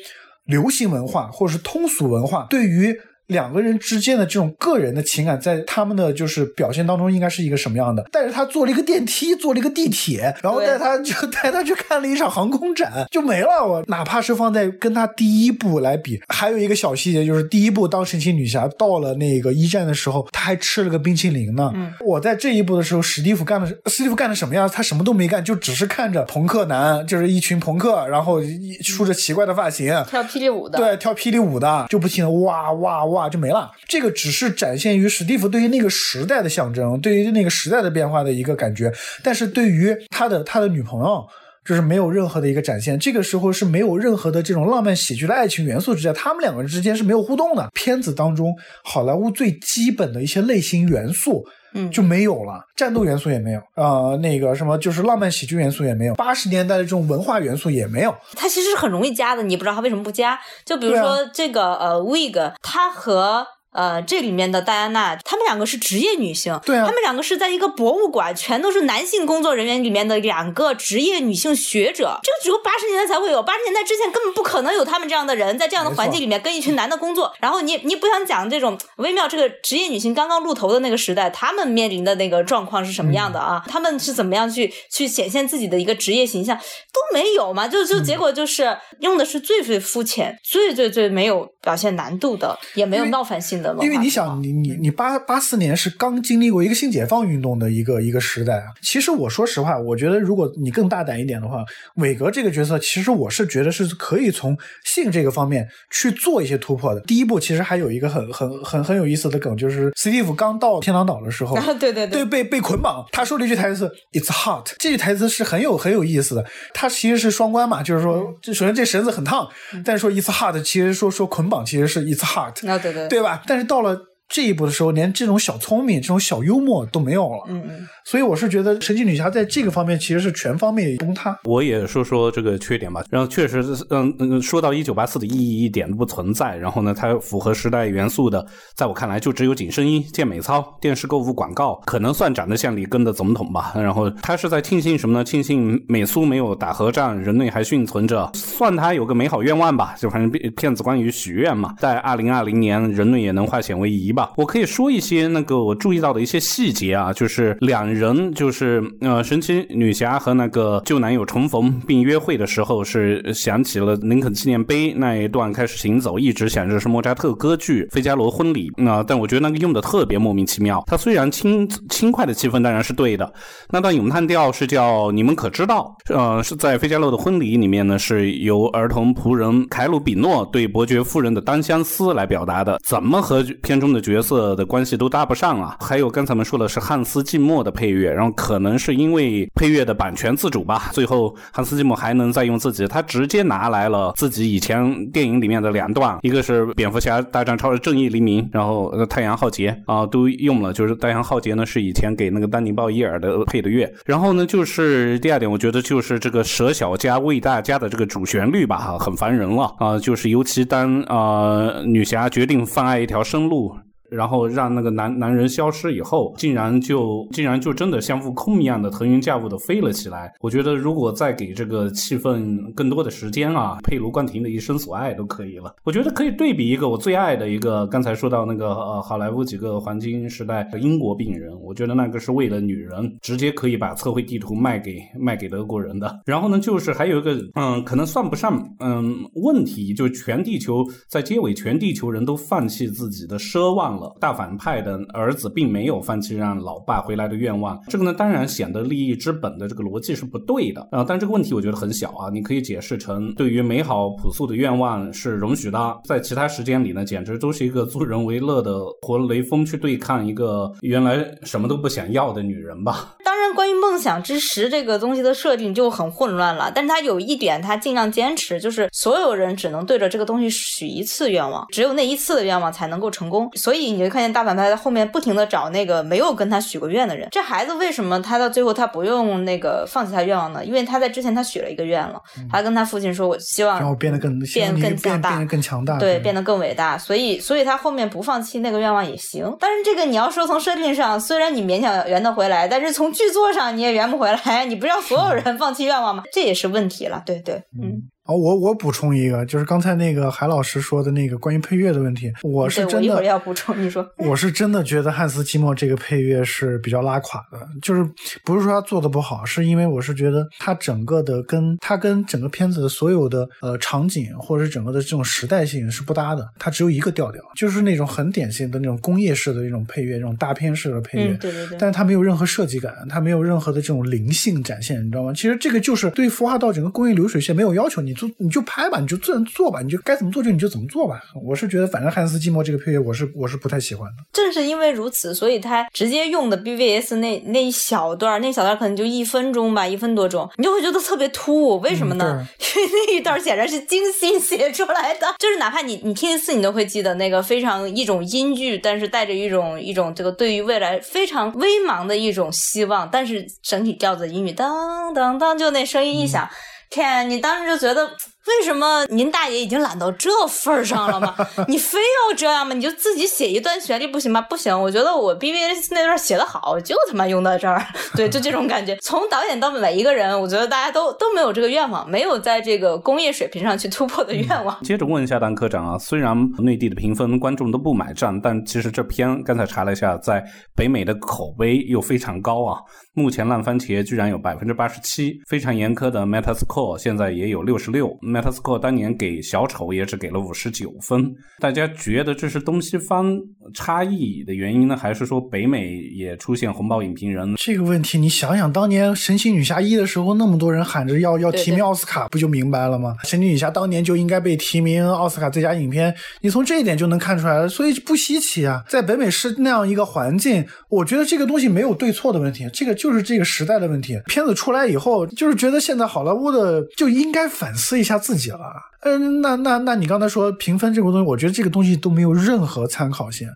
流行文化或者是通俗文化，对于。两个人之间的这种个人的情感，在他们的就是表现当中，应该是一个什么样的？带着他坐了一个电梯，坐了一个地铁，然后带他就 带他去看了一场航空展，就没了。我哪怕是放在跟他第一部来比，还有一个小细节，就是第一部当神奇女侠到了那个一战的时候，他还吃了个冰淇淋呢。嗯，我在这一部的时候，史蒂夫干的史蒂夫干的什么样？他什么都没干，就只是看着朋克男，就是一群朋克，然后梳着奇怪的发型，跳霹雳舞的，对，跳霹雳舞的，就不停的哇哇哇哇就没了。这个只是展现于史蒂夫对于那个时代的象征，对于那个时代的变化的一个感觉。但是对于他的他的女朋友，就是没有任何的一个展现。这个时候是没有任何的这种浪漫喜剧的爱情元素之下，他们两个人之间是没有互动的。片子当中，好莱坞最基本的一些类型元素。嗯，就没有了，战斗元素也没有，呃，那个什么，就是浪漫喜剧元素也没有，八十年代的这种文化元素也没有。它其实是很容易加的，你不知道它为什么不加。就比如说这个呃，Wig，它和。呃，这里面的戴安娜，她们两个是职业女性，对啊，她们两个是在一个博物馆，全都是男性工作人员里面的两个职业女性学者，这个只有八十年代才会有，八十年代之前根本不可能有他们这样的人在这样的环境里面跟一群男的工作。然后你你不想讲这种微妙，这个职业女性刚刚露头的那个时代，她们面临的那个状况是什么样的啊？她们是怎么样去去显现自己的一个职业形象都没有嘛？就就结果就是用的是最最肤浅、最最最没有表现难度的，也没有冒犯性的。因为你想，你你你八八四年是刚经历过一个性解放运动的一个一个时代啊。其实我说实话，我觉得如果你更大胆一点的话，韦格这个角色，其实我是觉得是可以从性这个方面去做一些突破的。第一步其实还有一个很很很很有意思的梗，就是斯蒂夫刚到天堂岛的时候，对对对，被被捆绑，他说了一句台词：“It's hot。”这句台词是很有很有意思的。它其实是双关嘛，就是说，首先这绳子很烫，但是说 “It's hot”，其实说说捆绑其实是 “It's hot”，啊对对，对吧？但是到了这一步的时候，连这种小聪明、这种小幽默都没有了。嗯嗯，所以我是觉得神奇女侠在这个方面其实是全方面崩塌。我也说说这个缺点吧。然后确实是，嗯嗯，说到一九八四的意义一点都不存在。然后呢，它符合时代元素的，在我看来就只有紧身衣、健美操、电视购物广告，可能算长得像里根的总统吧。然后他是在庆幸什么呢？庆幸美苏没有打核战，人类还幸存着，算他有个美好愿望吧。就反正骗骗子关于许愿嘛，在二零二零年人类也能化险为夷吧。我可以说一些那个我注意到的一些细节啊，就是两人就是呃神奇女侠和那个旧男友重逢并约会的时候，是想起了林肯纪念碑那一段开始行走，一直想着是莫扎特歌剧《费加罗婚礼》那、但我觉得那个用的特别莫名其妙。它虽然轻轻快的气氛当然是对的，那段咏叹调是叫你们可知道？呃，是在费加罗的婚礼里面呢，是由儿童仆人凯鲁比诺对伯爵夫人的单相思来表达的，怎么和片中的角色的关系都搭不上啊？还有刚才我们说的是汉斯季默的配乐，然后可能是因为配乐的版权自主吧，最后汉斯季默还能再用自己，他直接拿来了自己以前电影里面的两段，一个是蝙蝠侠大战超人正义黎明，然后太阳浩劫啊、都用了，就是太阳浩劫呢是以前给那个丹尼鲍伊尔的配的乐，然后呢就是第二点，我觉得就是这个舍小家为大家的这个主旋律吧，哈，很烦人了啊、就是尤其当呃女侠决定放爱一条生路。然后让那个男男人消失以后，竟然就竟然就真的像悟空一样的腾云驾雾的飞了起来。我觉得如果再给这个气氛更多的时间啊，配卢冠廷的一生所爱都可以了。我觉得可以对比一个我最爱的一个，刚才说到那个呃好莱坞几个黄金时代的英国病人，我觉得那个是为了女人，直接可以把测绘地图卖给卖给德国人的。然后呢，就是还有一个嗯，可能算不上嗯问题，就全地球在结尾，全地球人都放弃自己的奢望了。大反派的儿子并没有放弃让老爸回来的愿望，这个呢当然显得利益之本的这个逻辑是不对的啊、但这个问题我觉得很小啊，你可以解释成对于美好朴素的愿望是容许的，在其他时间里呢，简直都是一个助人为乐的活雷锋去对抗一个原来什么都不想要的女人吧。当然，关于梦想之石这个东西的设定就很混乱了。但是它有一点，它尽量坚持，就是所有人只能对着这个东西许一次愿望，只有那一次的愿望才能够成功。所以你就看见大反派在后面不停的找那个没有跟他许过愿的人。这孩子为什么他到最后他不用那个放弃他愿望呢？因为他在之前他许了一个愿了，他跟他父亲说：“我希望让我变得更变更强大变得更强大，对，变得更伟大，所以，所以他后面不放弃那个愿望也行。但是这个你要说从设定上，虽然你勉强圆得回来，但是从剧作上你也圆不回来。你不是要所有人放弃愿望吗？这也是问题了。对对，嗯，啊，我我补充一个，就是刚才那个海老师说的那个关于配乐的问题，我是真的一会儿要补充。你说，我是真的觉得汉斯季默这个配乐是比较拉垮的，就是不是说他做的不好，是因为我是觉得他整个的跟他跟整个片子的所有的呃场景或者是整个的这种时代性是不搭的，它只有一个调调，就是那种很典型的那种工业式的那种配乐，那种大片式的配乐，嗯，对对对，但是它没有任何设计感，它没有任何的这种灵性展现，你知道吗？其实这个就是对孵化道整个工业流水线没有要求，你做你就拍吧，你就自然做吧，你就该怎么做就你就怎么做吧。我是觉得，反正汉斯季默这个配乐，我是我是不太喜欢的。正是因为如此，所以他直接用的 BVS 那那一小段儿，那小段可能就一分钟吧，一分多钟，你就会觉得特别突兀。为什么呢？因为那一段儿显然是精心写出来的，就是哪怕你你听一次，你都会记得那个非常一种音句，但是带着一种一种这个对于未来非常微茫的一种希望，但是整体调子的音乐当当当，就那声音一响。天，你当时就觉得，为什么您大爷已经懒到这份儿上了吗？你非要这样吗？你就自己写一段旋律不行吗？不行，我觉得我 BBS 那段写的好，就他妈用到这儿。对，就这种感觉。从导演到每一个人，我觉得大家都都没有这个愿望，没有在这个工业水平上去突破的愿望。接着问一下丹科长啊，虽然内地的评分观众都不买账，但其实这片刚才查了一下，在北美的口碑又非常高啊。目前烂番茄居然有百分之八十七，非常严苛的 Metascore 现在也有六十六。Metascore 当年给小丑也只给了五十九分。大家觉得这是东西方差异的原因呢，还是说北美也出现红爆影评人？这个问题，你想想，当年《神奇女侠一》的时候，那么多人喊着要 要提名奥斯卡，不就明白了吗？《神奇女侠》当年就应该被提名奥斯卡最佳影片，你从这一点就能看出来了，所以不稀奇啊。在北美是那样一个环境，我觉得这个东西没有对错的问题，这个就是这个时代的问题。片子出来以后，就是觉得现在好莱坞的就应该反思一下自己了。嗯，那那那你刚才说评分这个东西，我觉得这个东西都没有任何参考性。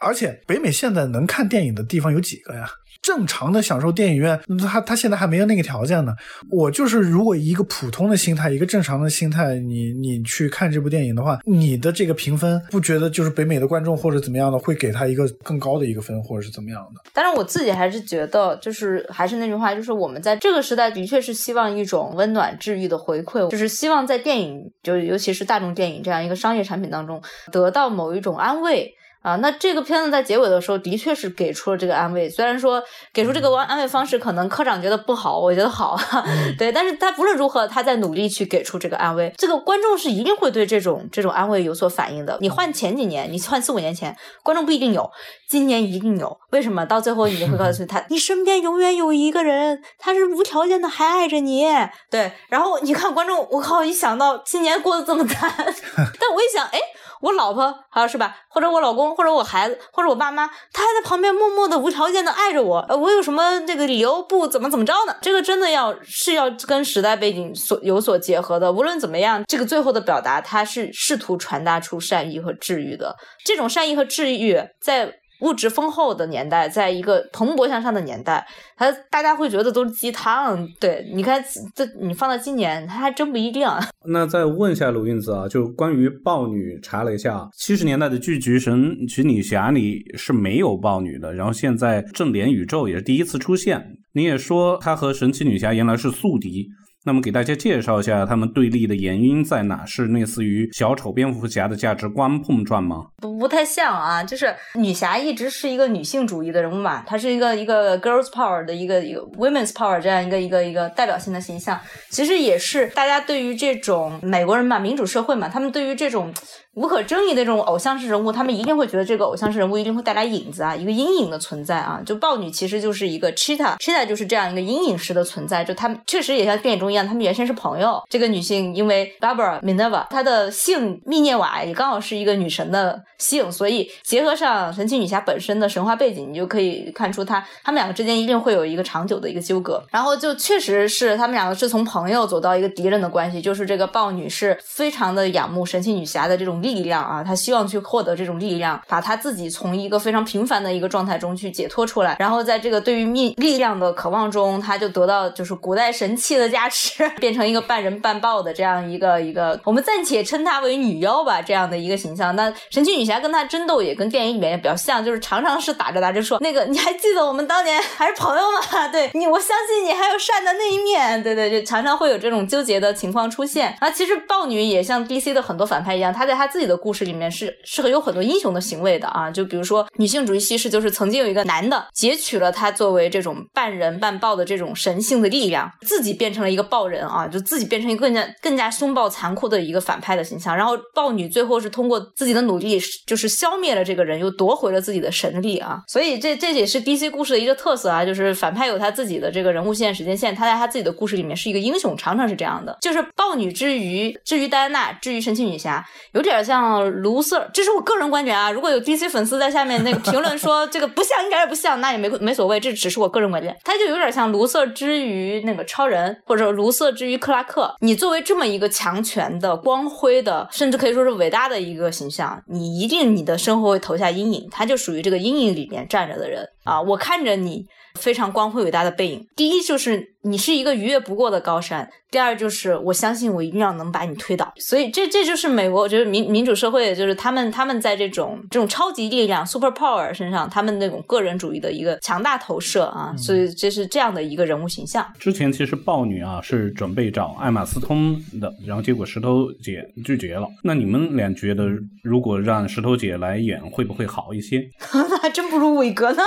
而且北美现在能看电影的地方有几个呀？正常的享受电影院，他他现在还没有那个条件呢。我就是如果一个普通的心态，一个正常的心态，你你去看这部电影的话，你的这个评分不觉得就是北美的观众或者怎么样的会给他一个更高的一个分，或者是怎么样的？但是我自己还是觉得，就是还是那句话，就是我们在这个时代的确是希望一种温暖治愈的回馈，就是希望在电影，就尤其是大众电影这样一个商业产品当中，得到某一种安慰。啊，那这个片子在结尾的时候的确是给出了这个安慰，虽然说给出这个安安慰方式，可能科长觉得不好，我觉得好，对，但是他不论如何，他在努力去给出这个安慰，这个观众是一定会对这种这种安慰有所反应的。你换前几年，你换四五年前，观众不一定有，今年一定有。为什么？到最后你会告诉 他，你身边永远有一个人，他是无条件的还爱着你。对，然后你看观众，我靠，一想到今年过得这么惨，但我一想，哎。我老婆好像是吧，或者我老公，或者我孩子，或者我爸妈，他还在旁边默默的、无条件的爱着我。呃，我有什么这个理由不怎么怎么着呢？这个真的要是要跟时代背景所有所结合的。无论怎么样，这个最后的表达，他是试图传达出善意和治愈的。这种善意和治愈，在。物质丰厚的年代，在一个蓬勃向上的年代，他大家会觉得都是鸡汤。对，你看这你放到今年，他还真不一定。那再问一下鲁运子啊，就关于豹女，查了一下，七十年代的剧集《神奇女侠》里是没有豹女的，然后现在正联宇宙也是第一次出现。你也说她和神奇女侠原来是宿敌。那么给大家介绍一下他们对立的原因在哪？是类似于小丑蝙蝠侠的价值观碰撞吗？不不太像啊，就是女侠一直是一个女性主义的人物嘛，她是一个一个 girls power 的一个一个 women's power 这样一个一个一个代表性的形象。其实也是大家对于这种美国人嘛，民主社会嘛，他们对于这种。无可争议的这种偶像式人物，他们一定会觉得这个偶像式人物一定会带来影子啊，一个阴影的存在啊。就豹女其实就是一个 cheetah，cheetah 就是这样一个阴影式的存在。就他们确实也像电影中一样，他们原先是朋友。这个女性因为 Barbara Minerva，她的姓密涅瓦也刚好是一个女神的姓，所以结合上神奇女侠本身的神话背景，你就可以看出她他们两个之间一定会有一个长久的一个纠葛。然后就确实是他们两个是从朋友走到一个敌人的关系，就是这个豹女是非常的仰慕神奇女侠的这种。力量啊，她希望去获得这种力量，把她自己从一个非常平凡的一个状态中去解脱出来，然后在这个对于命力量的渴望中，她就得到就是古代神器的加持，变成一个半人半豹的这样一个一个，我们暂且称她为女妖吧，这样的一个形象。那神奇女侠跟她争斗也跟电影里面也比较像，就是常常是打着打着说那个你还记得我们当年还是朋友吗？对你，我相信你还有善的那一面。对对，就常常会有这种纠结的情况出现。啊，其实豹女也像 DC 的很多反派一样，她在她。自己的故事里面是是很有很多英雄的行为的啊，就比如说女性主义叙事，就是曾经有一个男的截取了她作为这种半人半豹的这种神性的力量，自己变成了一个豹人啊，就自己变成一个更加更加凶暴残酷的一个反派的形象。然后豹女最后是通过自己的努力，就是消灭了这个人，又夺回了自己的神力啊。所以这这也是 DC 故事的一个特色啊，就是反派有他自己的这个人物线、时间线，他在他自己的故事里面是一个英雄，常常是这样的。就是豹女之于至于戴安娜，至于神奇女侠，有点。像卢瑟，这是我个人观点啊。如果有 DC 粉丝在下面那个评论说这个不像，一点也不像，那也没没所谓，这只是我个人观点。他就有点像卢瑟之于那个超人，或者卢瑟之于克拉克。你作为这么一个强权的、光辉的，甚至可以说是伟大的一个形象，你一定你的生活会投下阴影。他就属于这个阴影里面站着的人啊。我看着你。非常光辉伟大的背影。第一就是你是一个逾越不过的高山，第二就是我相信我一定要能把你推倒。所以这这就是美国，我觉得民民主社会就是他们他们在这种这种超级力量 super power 身上，他们那种个人主义的一个强大投射啊。所以这是这样的一个人物形象。之前其实豹女啊是准备找艾玛斯通的，然后结果石头姐拒绝了。那你们俩觉得如果让石头姐来演会不会好一些？那还真不如伟哥呢。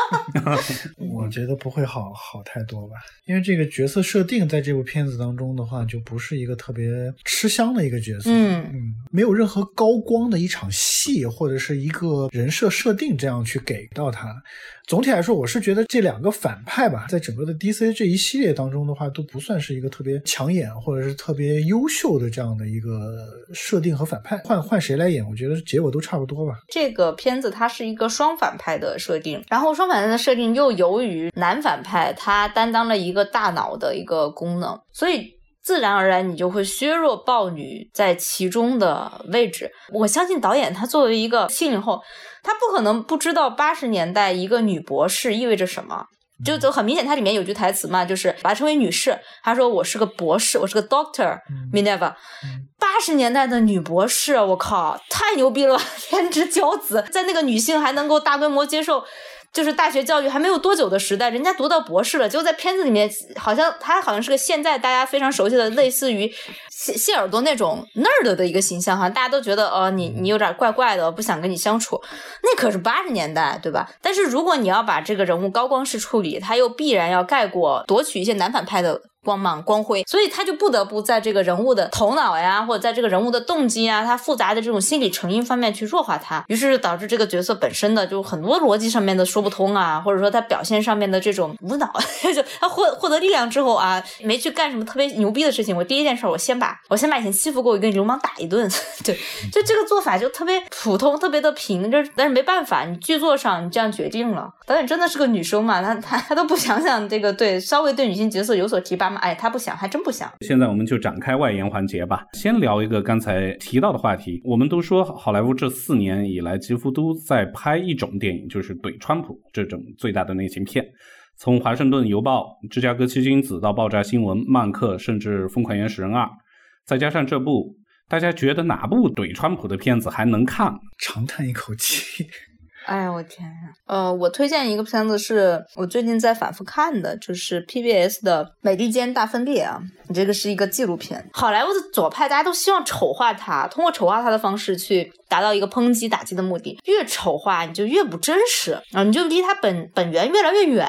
我觉得。不会好好太多吧，因为这个角色设定在这部片子当中的话，就不是一个特别吃香的一个角色，嗯嗯，没有任何高光的一场戏或者是一个人设设定这样去给到他。总体来说，我是觉得这两个反派吧，在整个的 DC 这一系列当中的话，都不算是一个特别抢眼或者是特别优秀的这样的一个设定和反派。换换谁来演，我觉得结果都差不多吧。这个片子它是一个双反派的设定，然后双反派的设定又由于男反派他担当了一个大脑的一个功能，所以。自然而然你就会削弱豹女在其中的位置。我相信导演他作为一个七零后，他不可能不知道八十年代一个女博士意味着什么。就就很明显，它里面有句台词嘛，就是把她称为女士。她说：“我是个博士，我是个 Doctor Minerva。”八十年代的女博士，我靠，太牛逼了，天之骄子，在那个女性还能够大规模接受。就是大学教育还没有多久的时代，人家读到博士了，就在片子里面，好像他好像是个现在大家非常熟悉的，类似于谢谢耳朵那种 nerd 的一个形象，哈大家都觉得，哦，你你有点怪怪的，不想跟你相处。那可是八十年代，对吧？但是如果你要把这个人物高光式处理，他又必然要盖过夺取一些男反派的。光芒光辉，所以他就不得不在这个人物的头脑呀，或者在这个人物的动机啊，他复杂的这种心理成因方面去弱化他，于是导致这个角色本身的就很多逻辑上面的说不通啊，或者说他表现上面的这种无脑，就他获获得力量之后啊，没去干什么特别牛逼的事情，我第一件事我先把我先把以前欺负过一个流氓打一顿，对，就这个做法就特别普通，特别的平，这但是没办法，你剧作上你这样决定了，导演真的是个女生嘛，他他他都不想想这个对稍微对女性角色有所提拔。哎，他不想，还真不想。现在我们就展开外延环节吧。先聊一个刚才提到的话题。我们都说好莱坞这四年以来几乎都在拍一种电影，就是怼川普这种最大的类型片。从《华盛顿邮报》、《芝加哥七君子》到《爆炸新闻》、《曼克》，甚至《疯狂原始人二》，再加上这部，大家觉得哪部怼川普的片子还能看？长叹一口气。哎呀，我天呀！呃，我推荐一个片子，是我最近在反复看的，就是 PBS 的《美利坚大分裂》啊。这个是一个纪录片。好莱坞的左派大家都希望丑化他，通过丑化他的方式去达到一个抨击打击的目的。越丑化你就越不真实啊，你就离他本本源越来越远。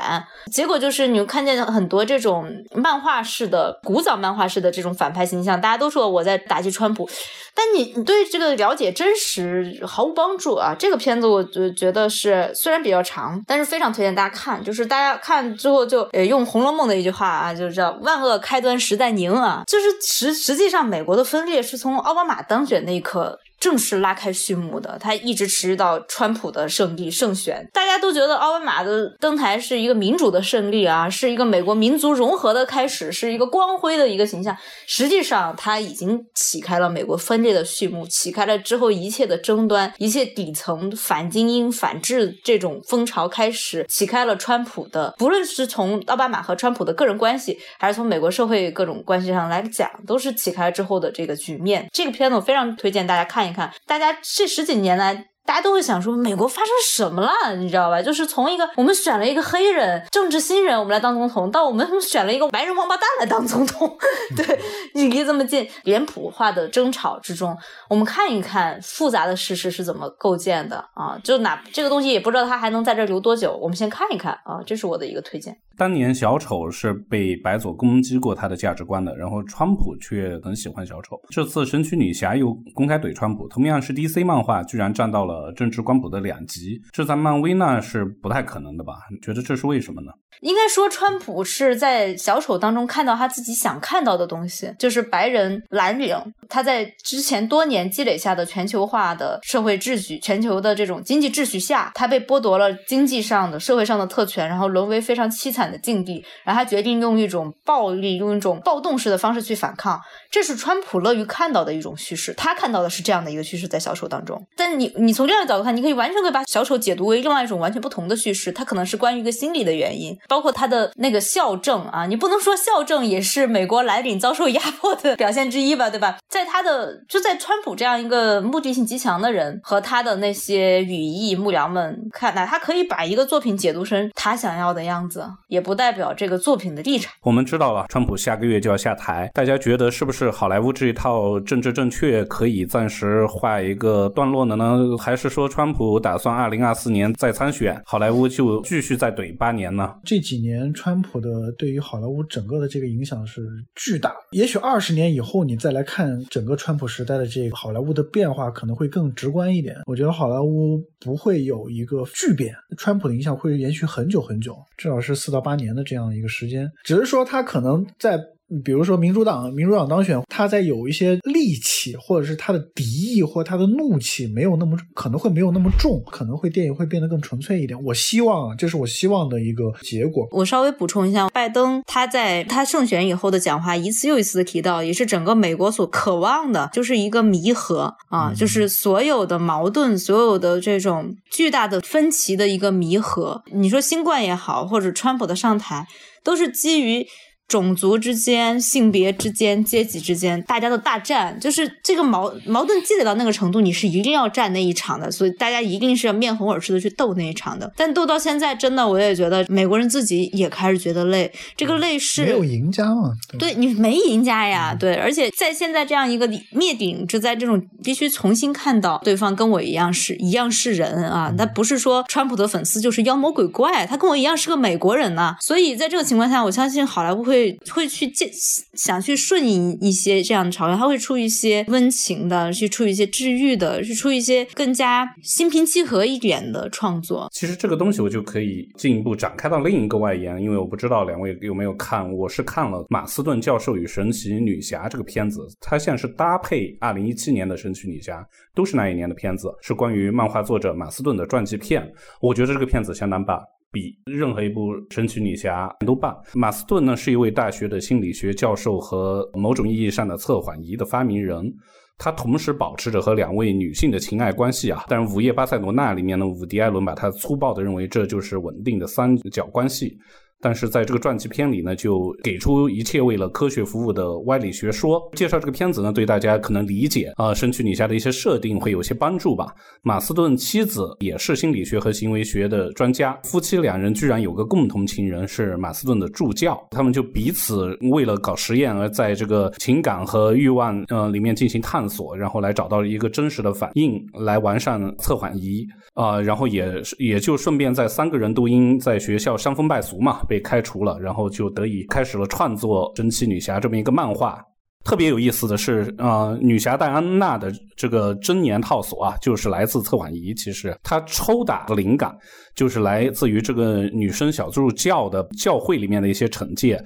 结果就是你看见很多这种漫画式的、古早漫画式的这种反派形象，大家都说我在打击川普，但你你对这个了解真实毫无帮助啊。这个片子我就觉得是虽然比较长，但是非常推荐大家看。就是大家看之后就呃用《红楼梦》的一句话啊，就是叫万恶开端时代。宁啊，就是实实际上，美国的分裂是从奥巴马当选那一刻。正式拉开序幕的，他一直持续到川普的胜利胜选。大家都觉得奥巴马的登台是一个民主的胜利啊，是一个美国民族融合的开始，是一个光辉的一个形象。实际上，他已经启开了美国分裂的序幕，启开了之后一切的争端，一切底层反精英、反制这种风潮开始，启开了川普的。不论是从奥巴马和川普的个人关系，还是从美国社会各种关系上来讲，都是启开之后的这个局面。这个片子我非常推荐大家看一。看，大家这十几年来。大家都会想说，美国发生什么了？你知道吧？就是从一个我们选了一个黑人政治新人，我们来当总统，到我们 选了一个白人王八蛋来当总统，对，离这么近，脸谱化的争吵之中，我们看一看复杂的事实是怎么构建的啊？就哪这个东西也不知道它还能在这留多久，我们先看一看啊，这是我的一个推荐。当年小丑是被白左攻击过他的价值观的，然后川普却很喜欢小丑。这次神奇女侠又公开怼川普，同样是 DC 漫画，居然站到了。政治光谱的两极，这在漫威呢是不太可能的吧？你觉得这是为什么呢？应该说，川普是在小丑当中看到他自己想看到的东西，就是白人蓝领。他在之前多年积累下的全球化的社会秩序、全球的这种经济秩序下，他被剥夺了经济上的、社会上的特权，然后沦为非常凄惨的境地。然后他决定用一种暴力、用一种暴动式的方式去反抗。这是川普乐于看到的一种叙事。他看到的是这样的一个叙事，在小丑当中。但你，你从这样的角度看，你可以完全可以把小丑解读为另外一种完全不同的叙事，它可能是关于一个心理的原因，包括他的那个校正啊，你不能说校正也是美国蓝领遭受压迫的表现之一吧，对吧？在他的就在川普这样一个目的性极强的人和他的那些羽翼幕僚们看来，他可以把一个作品解读成他想要的样子，也不代表这个作品的立场。我们知道了，川普下个月就要下台，大家觉得是不是好莱坞这一套政治正确可以暂时画一个段落了呢？还还是说川普打算二零二四年再参选，好莱坞就继续再怼八年呢？这几年川普的对于好莱坞整个的这个影响是巨大。也许二十年以后你再来看整个川普时代的这个好莱坞的变化，可能会更直观一点。我觉得好莱坞不会有一个巨变，川普的影响会延续很久很久，至少是四到八年的这样一个时间。只是说他可能在。比如说民主党，民主党当选，他在有一些戾气，或者是他的敌意或他的怒气没有那么可能会没有那么重，可能会电影会变得更纯粹一点。我希望啊，这是我希望的一个结果。我稍微补充一下，拜登他在他胜选以后的讲话一次又一次的提到，也是整个美国所渴望的，就是一个弥合啊，就是所有的矛盾，所有的这种巨大的分歧的一个弥合。你说新冠也好，或者川普的上台，都是基于。种族之间、性别之间、阶级之间，大家的大战，就是这个矛矛盾积累到那个程度，你是一定要战那一场的，所以大家一定是要面红耳赤的去斗那一场的。但斗到现在，真的我也觉得美国人自己也开始觉得累，这个累是没有赢家嘛？对你没赢家呀，对，而且在现在这样一个灭顶之灾，这种必须重新看到对方跟我一样是一样是人啊，他不是说川普的粉丝就是妖魔鬼怪，他跟我一样是个美国人呐。所以在这个情况下，我相信好莱坞会。会会去见想去顺应一些这样的潮流，他会出一些温情的，去出一些治愈的，去出一些更加心平气和一点的创作。其实这个东西我就可以进一步展开到另一个外延，因为我不知道两位有没有看，我是看了《马斯顿教授与神奇女侠》这个片子，它现在是搭配二零一七年的《神奇女侠》，都是那一年的片子，是关于漫画作者马斯顿的传记片。我觉得这个片子相当棒。比任何一部神奇女侠都棒。马斯顿呢是一位大学的心理学教授和某种意义上的测谎仪的发明人，他同时保持着和两位女性的情爱关系啊。但是《午夜巴塞罗那》里面呢，伍迪·艾伦把他粗暴的认为这就是稳定的三角关系。但是在这个传记片里呢，就给出一切为了科学服务的歪理学说。介绍这个片子呢，对大家可能理解啊，神奇女侠的一些设定会有些帮助吧。马斯顿妻子也是心理学和行为学的专家，夫妻两人居然有个共同情人是马斯顿的助教，他们就彼此为了搞实验而在这个情感和欲望呃里面进行探索，然后来找到一个真实的反应，来完善测谎仪啊，然后也也就顺便在三个人都因在学校伤风败俗嘛。被开除了，然后就得以开始了创作《神奇女侠》这么一个漫画。特别有意思的是，呃，女侠戴安娜的这个真年套索啊，就是来自测谎仪。其实她抽打的灵感就是来自于这个女生小助教的教会里面的一些惩戒。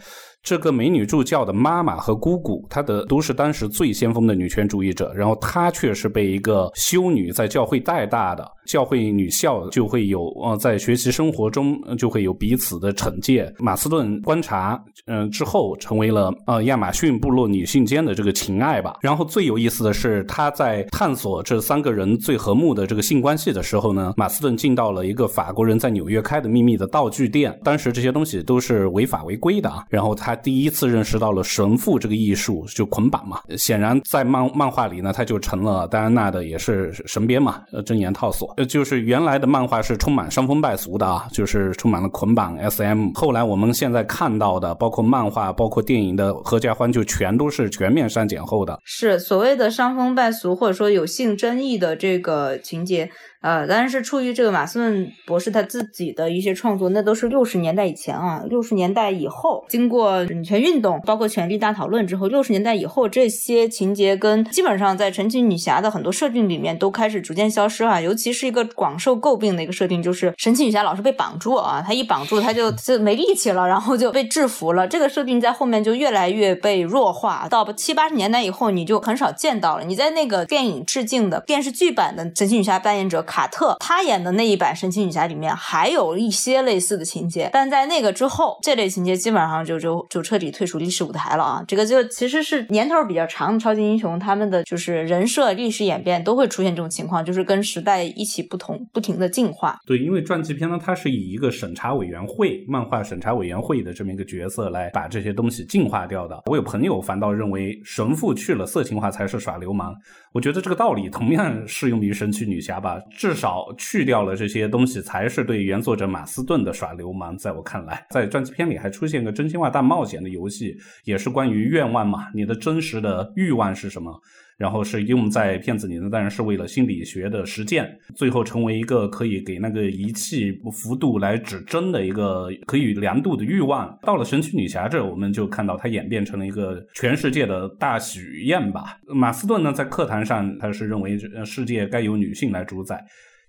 这个美女助教的妈妈和姑姑，她的都是当时最先锋的女权主义者，然后她却是被一个修女在教会带大的。教会女校就会有呃，在学习生活中就会有彼此的惩戒。马斯顿观察嗯之后，成为了呃亚马逊部落女性间的这个情爱吧。然后最有意思的是，他在探索这三个人最和睦的这个性关系的时候呢，马斯顿进到了一个法国人在纽约开的秘密的道具店。当时这些东西都是违法违规的啊。然后他第一次认识到了神父这个艺术，就捆绑嘛。显然在漫漫画里呢，他就成了戴安娜的也是神鞭嘛，呃真言套索。呃，就是原来的漫画是充满伤风败俗的啊，就是充满了捆绑 SM。后来我们现在看到的，包括漫画、包括电影的合家欢，就全都是全面删减后的。是所谓的伤风败俗，或者说有性争议的这个情节。呃，当然是出于这个马斯顿博士他自己的一些创作，那都是六十年代以前啊，六十年代以后，经过女权运动，包括权力大讨论之后，六十年代以后，这些情节跟基本上在神奇女侠的很多设定里面都开始逐渐消失啊。尤其是一个广受诟病的一个设定，就是神奇女侠老是被绑住啊，她一绑住她就就没力气了，然后就被制服了。这个设定在后面就越来越被弱化，到七八十年代以后，你就很少见到了。你在那个电影致敬的电视剧版的神奇女侠扮演者。卡特他演的那一版神奇女侠里面还有一些类似的情节，但在那个之后，这类情节基本上就就就彻底退出历史舞台了啊！这个就其实是年头比较长的超级英雄，他们的就是人设、历史演变都会出现这种情况，就是跟时代一起不同、不停的进化。对，因为传记片呢，它是以一个审查委员会、漫画审查委员会的这么一个角色来把这些东西净化掉的。我有朋友反倒认为神父去了色情化才是耍流氓，我觉得这个道理同样适用于神奇女侠吧。至少去掉了这些东西，才是对原作者马斯顿的耍流氓。在我看来，在传记片里还出现个真心话大冒险的游戏，也是关于愿望嘛，你的真实的欲望是什么？然后是用在片子里呢，当然是为了心理学的实践，最后成为一个可以给那个仪器幅度来指针的一个可以量度的欲望。到了神奇女侠这，我们就看到它演变成了一个全世界的大许愿吧。马斯顿呢，在课堂上他是认为世界该由女性来主宰。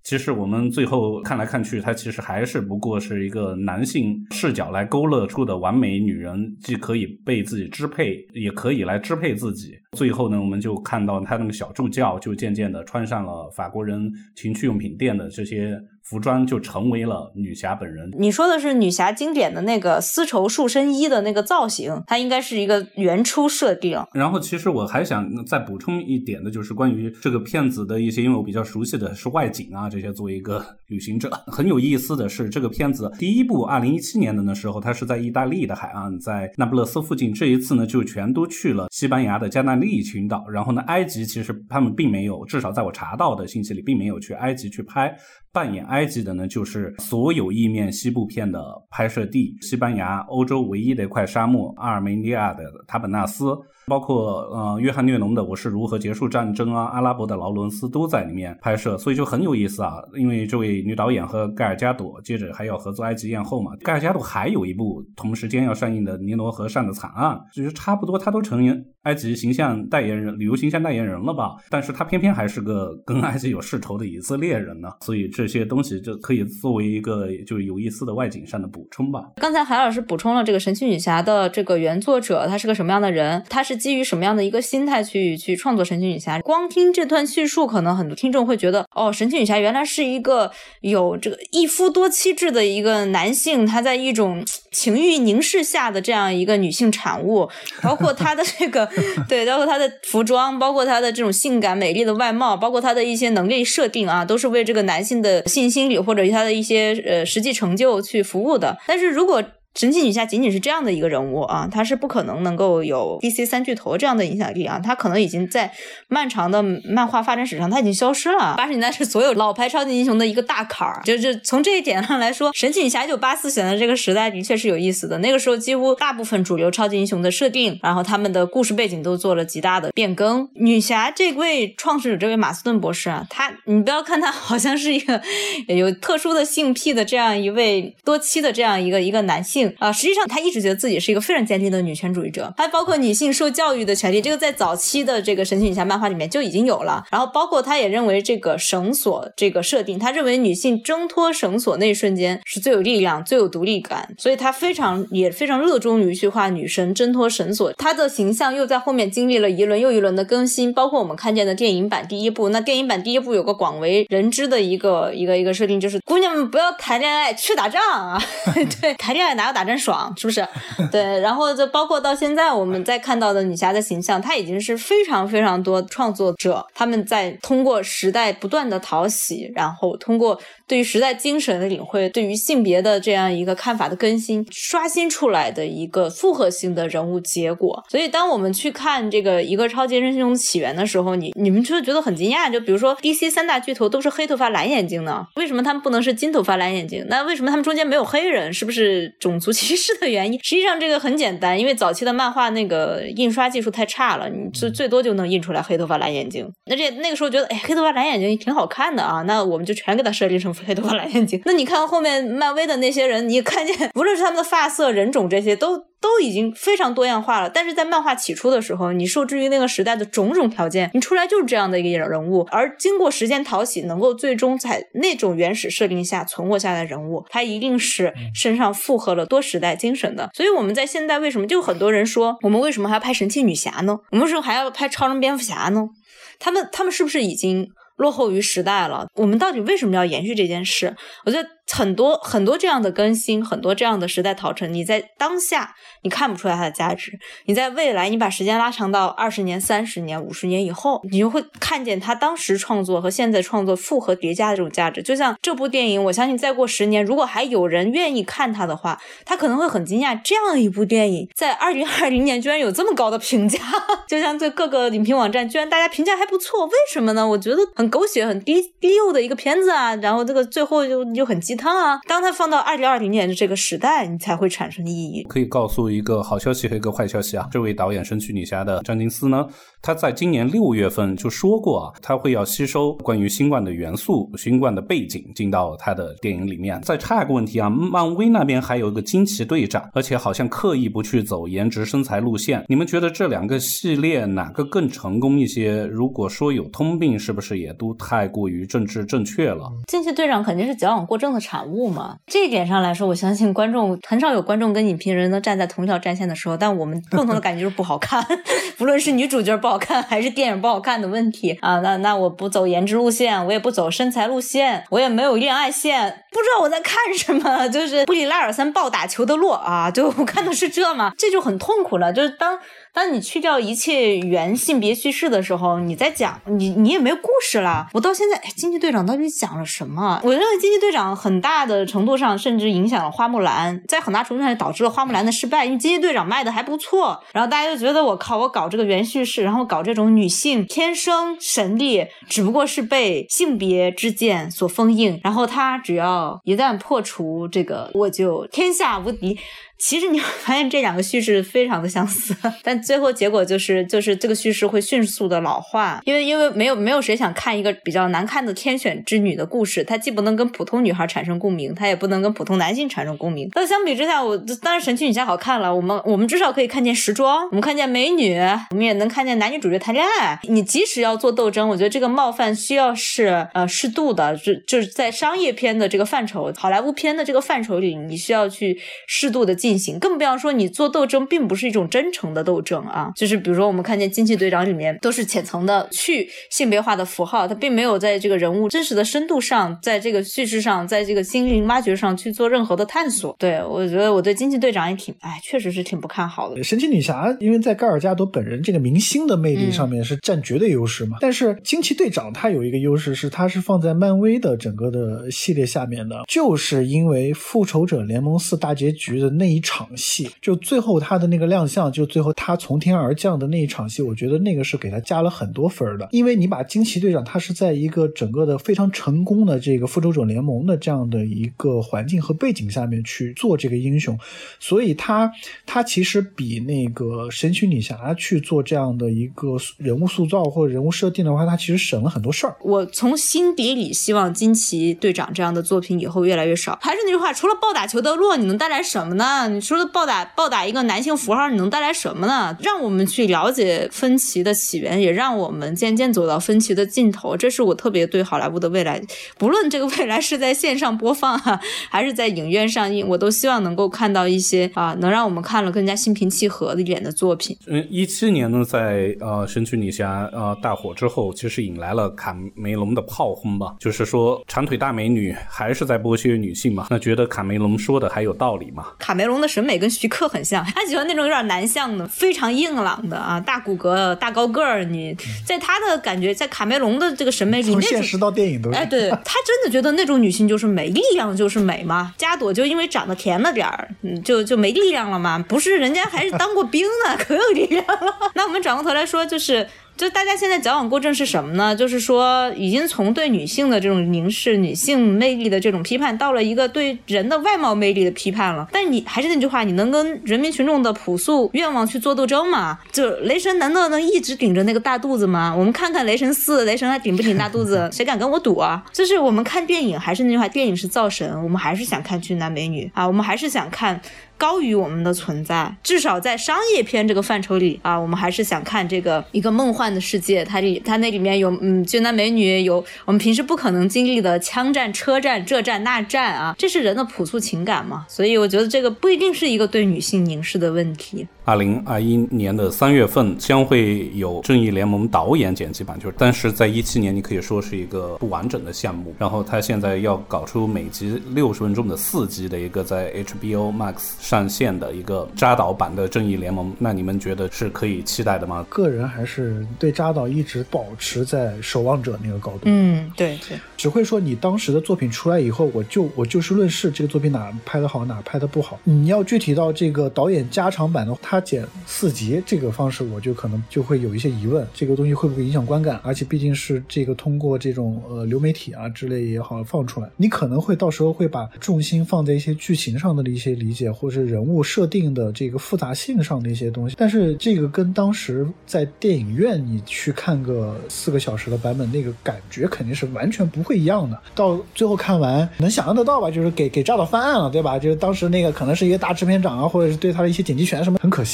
其实我们最后看来看去，它其实还是不过是一个男性视角来勾勒出的完美女人，既可以被自己支配，也可以来支配自己。最后呢，我们就看到他那个小助教就渐渐的穿上了法国人情趣用品店的这些。服装就成为了女侠本人。你说的是女侠经典的那个丝绸束身衣的那个造型，它应该是一个原初设定。然后，其实我还想再补充一点的，就是关于这个片子的一些，因为我比较熟悉的是外景啊这些。作为一个旅行者，很有意思的是，这个片子第一部二零一七年的那时候，它是在意大利的海岸，在那不勒斯附近。这一次呢，就全都去了西班牙的加那利群岛。然后呢，埃及其实他们并没有，至少在我查到的信息里，并没有去埃及去拍。扮演埃及的呢，就是所有意面西部片的拍摄地——西班牙，欧洲唯一的一块沙漠——阿尔梅尼亚的塔本纳斯。包括呃，约翰列侬的《我是如何结束战争》啊，阿拉伯的劳伦斯都在里面拍摄，所以就很有意思啊。因为这位女导演和盖尔加朵接着还要合作《埃及艳后》嘛，盖尔加朵还有一部同时间要上映的《尼罗河上的惨案》，就是差不多，她都成埃及形象代言人、旅游形象代言人了吧？但是她偏偏还是个跟埃及有世仇的以色列人呢，所以这些东西就可以作为一个就是有意思的外景上的补充吧。刚才海老师补充了这个神奇女侠的这个原作者，他是个什么样的人？他是。基于什么样的一个心态去去创作神奇女侠？光听这段叙述，可能很多听众会觉得，哦，神奇女侠原来是一个有这个一夫多妻制的一个男性，他在一种情欲凝视下的这样一个女性产物，包括他的这个 对，包括他的服装，包括他的这种性感美丽的外貌，包括他的一些能力设定啊，都是为这个男性的性心理或者他的一些呃实际成就去服务的。但是如果神奇女侠仅仅是这样的一个人物啊，她是不可能能够有 DC 三巨头这样的影响力啊，她可能已经在漫长的漫画发展史上，她已经消失了。八十年代是所有老牌超级英雄的一个大坎儿，就就从这一点上来说，神奇女侠一九八四选的这个时代的确是有意思的。那个时候几乎大部分主流超级英雄的设定，然后他们的故事背景都做了极大的变更。女侠这位创始者，这位马斯顿博士啊，他你不要看他好像是一个 有特殊的性癖的这样一位多妻的这样一个一个男性。啊，实际上他一直觉得自己是一个非常坚定的女权主义者，还包括女性受教育的权利，这个在早期的这个神奇女侠漫画里面就已经有了。然后包括他也认为这个绳索这个设定，他认为女性挣脱绳索那一瞬间是最有力量、最有独立感，所以他非常也非常热衷于去画女神挣脱绳索。她的形象又在后面经历了一轮又一轮的更新，包括我们看见的电影版第一部。那电影版第一部有个广为人知的一个一个一个设定，就是姑娘们不要谈恋爱，去打仗啊！对，谈恋爱哪要？打真爽，是不是？对，然后就包括到现在我们在看到的女侠的形象，她已经是非常非常多创作者他们在通过时代不断的淘洗，然后通过对于时代精神的领会，对于性别的这样一个看法的更新，刷新出来的一个复合性的人物结果。所以，当我们去看这个一个超级英雄起源的时候，你你们就会觉得很惊讶。就比如说 DC 三大巨头都是黑头发蓝眼睛呢，为什么他们不能是金头发蓝眼睛？那为什么他们中间没有黑人？是不是种族？歧视的原因，实际上这个很简单，因为早期的漫画那个印刷技术太差了，你最最多就能印出来黑头发蓝眼睛。那这那个时候觉得，哎，黑头发蓝眼睛挺好看的啊，那我们就全给他设定成黑头发蓝眼睛。那你看后面漫威的那些人，你看见 无论是他们的发色、人种这些都。都已经非常多样化了，但是在漫画起初的时候，你受制于那个时代的种种条件，你出来就是这样的一个人物。而经过时间淘洗，能够最终在那种原始设定下存活下来的人物，他一定是身上复合了多时代精神的。所以我们在现在为什么就很多人说，我们为什么还要拍神奇女侠呢？我们为什么还要拍超人、蝙蝠侠呢？他们他们是不是已经落后于时代了？我们到底为什么要延续这件事？我觉得。很多很多这样的更新，很多这样的时代淘汰，你在当下你看不出来它的价值，你在未来你把时间拉长到二十年、三十年、五十年以后，你就会看见他当时创作和现在创作复合叠加的这种价值。就像这部电影，我相信再过十年，如果还有人愿意看它的话，他可能会很惊讶，这样一部电影在二零二零年居然有这么高的评价。就像在各个影评网站，居然大家评价还不错，为什么呢？我觉得很狗血、很低低幼的一个片子啊，然后这个最后就就很激。汤啊。当它放到二零二零年的这个时代，你才会产生意义。可以告诉一个好消息和一个坏消息啊。这位导演《神奇女侠》的詹金斯呢，他在今年六月份就说过啊，他会要吸收关于新冠的元素、新冠的背景进到他的电影里面。再插一个问题啊，漫威那边还有一个惊奇队长，而且好像刻意不去走颜值身材路线。你们觉得这两个系列哪个更成功一些？如果说有通病，是不是也都太过于政治正确了？惊奇队长肯定是矫枉过正的产物嘛。这一点上来说，我相信观众很少有观众跟影评人能站在同一条战线的时候，但我们共同的感觉就是不好看，不论是女主角不好看，还是电影不好看的问题啊。那那我不走颜值路线，我也不走身材路线，我也没有恋爱线，不知道我在看什么，就是布里拉尔森暴打裘德洛啊，就我看的是这吗？这就很痛苦了，就是当。当你去掉一切原性别叙事的时候，你在讲你你也没有故事了。我到现在，哎，惊奇队长到底讲了什么？我认为惊奇队长很大的程度上甚至影响了花木兰，在很大程度上导致了花木兰的失败。因为惊奇队长卖的还不错，然后大家就觉得我靠，我搞这个原叙事，然后搞这种女性天生神力，只不过是被性别之剑所封印，然后他只要一旦破除这个，我就天下无敌。其实你会发现这两个叙事非常的相似，但最后结果就是就是这个叙事会迅速的老化，因为因为没有没有谁想看一个比较难看的天选之女的故事，它既不能跟普通女孩产生共鸣，它也不能跟普通男性产生共鸣。那相比之下，我当然神奇女侠好看了，我们我们至少可以看见时装，我们看见美女，我们也能看见男女主角谈恋爱。你即使要做斗争，我觉得这个冒犯需要是呃适度的，就就是在商业片的这个范畴，好莱坞片的这个范畴里，你需要去适度的进。进行，更不要说你做斗争，并不是一种真诚的斗争啊！就是比如说，我们看见惊奇队长里面都是浅层的去性别化的符号，他并没有在这个人物真实的深度上，在这个叙事上，在这个心灵挖掘上去做任何的探索。对我觉得我对惊奇队长也挺，哎，确实是挺不看好的。神奇女侠因为在盖尔加朵本人这个明星的魅力上面是占绝对优势嘛，但是惊奇队长他有一个优势是，他是放在漫威的整个的系列下面的，就是因为复仇者联盟四大结局的那一。一场戏，就最后他的那个亮相，就最后他从天而降的那一场戏，我觉得那个是给他加了很多分的。因为你把惊奇队长，他是在一个整个的非常成功的这个复仇者联盟的这样的一个环境和背景下面去做这个英雄，所以他他其实比那个神奇女侠去做这样的一个人物塑造或者人物设定的话，他其实省了很多事儿。我从心底里希望惊奇队长这样的作品以后越来越少。还是那句话，除了暴打裘德洛，你能带来什么呢？你说的暴打暴打一个男性符号，你能带来什么呢？让我们去了解分歧的起源，也让我们渐渐走到分歧的尽头。这是我特别对好莱坞的未来，不论这个未来是在线上播放哈，还是在影院上映，我都希望能够看到一些啊，能让我们看了更加心平气和的一点的作品。嗯，一七年呢，在呃神奇女侠呃大火之后，其实引来了卡梅隆的炮轰吧，就是说长腿大美女还是在剥削女性嘛？那觉得卡梅隆说的还有道理吗？卡梅隆。的审美跟徐克很像，他喜欢那种有点男相的，非常硬朗的啊，大骨骼、大高个儿。你在他的感觉，在卡梅隆的这个审美里，从现实到电影都哎，对他真的觉得那种女性就是美，力量就是美嘛？加朵就因为长得甜了点儿，就就没力量了嘛？不是，人家还是当过兵呢，可有力量了。那我们转过头来说，就是。就大家现在矫枉过正是什么呢？就是说，已经从对女性的这种凝视、女性魅力的这种批判，到了一个对人的外貌魅力的批判了。但你还是那句话，你能跟人民群众的朴素愿望去做斗争吗？就雷神难道能一直顶着那个大肚子吗？我们看看雷神四，雷神还顶不顶大肚子？谁敢跟我赌啊？就是我们看电影，还是那句话，电影是造神，我们还是想看俊男美女啊，我们还是想看。高于我们的存在，至少在商业片这个范畴里啊，我们还是想看这个一个梦幻的世界。它里它那里面有嗯俊男美女，有我们平时不可能经历的枪战、车战、这战那战啊，这是人的朴素情感嘛。所以我觉得这个不一定是一个对女性凝视的问题。二零二一年的三月份将会有《正义联盟》导演剪辑版，就是但是在一七年你可以说是一个不完整的项目。然后他现在要搞出每集六十分钟的四集的一个在 HBO Max 上线的一个扎导版的《正义联盟》，那你们觉得是可以期待的吗？个人还是对扎导一直保持在守望者那个高度。嗯，对对，只会说你当时的作品出来以后，我就我就事论事，这个作品哪拍的好，哪拍的不好。你要具体到这个导演加长版的，他。它剪四集这个方式，我就可能就会有一些疑问，这个东西会不会影响观感？而且毕竟是这个通过这种呃流媒体啊之类也好放出来，你可能会到时候会把重心放在一些剧情上的一些理解，或者是人物设定的这个复杂性上的一些东西。但是这个跟当时在电影院你去看个四个小时的版本，那个感觉肯定是完全不会一样的。到最后看完能想象得到吧？就是给给炸到翻案了，对吧？就是当时那个可能是一个大制片长啊，或者是对他的一些剪辑权什么，很可。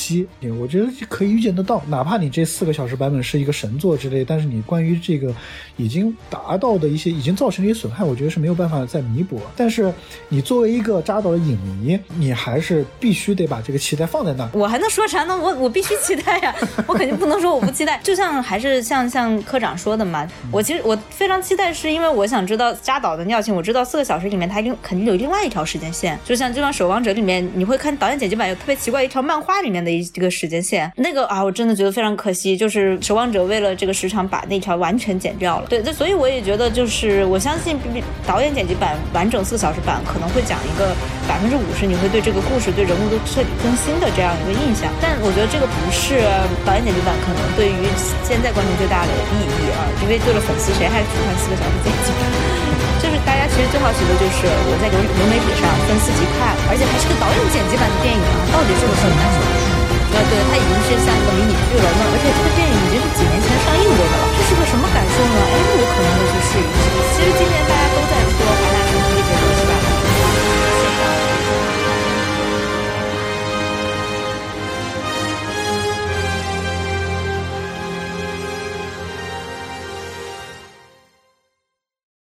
我觉得可以预见得到，哪怕你这四个小时版本是一个神作之类，但是你关于这个已经达到的一些已经造成的一些损害，我觉得是没有办法再弥补。但是你作为一个扎导的影迷，你还是必须得把这个期待放在那。我还能说啥呢？我我必须期待呀！我肯定不能说我不期待。就像还是像像科长说的嘛，我其实我非常期待，是因为我想知道扎导的尿性。我知道四个小时里面他一定肯定有另外一条时间线，就像就像守望者里面，你会看导演剪辑版有特别奇怪一条漫画里面的一一个时间线，那个啊，我真的觉得非常可惜，就是守望者为了这个时长把那条完全剪掉了。对，那所以我也觉得就是我相信导演剪辑版完整四小时版可能会讲一个百分之五十你会对这个故事对人物都彻底更新的这样一个印象，但我觉得这个不是导演剪辑版可能对于现在观众最大的意义啊，因为为了粉丝谁还去看四个小时剪辑版？就是大家其实最好奇的就是我在流流媒体上分四集看，而且还是个导演剪辑版的电影啊，到底是不是很难？呃，对，它已经是像一个迷你剧了。那而且这个电影已经是几年前上映过的了，这是个什么感受呢？哎，我可能会去试一试。其实今年大家都在说。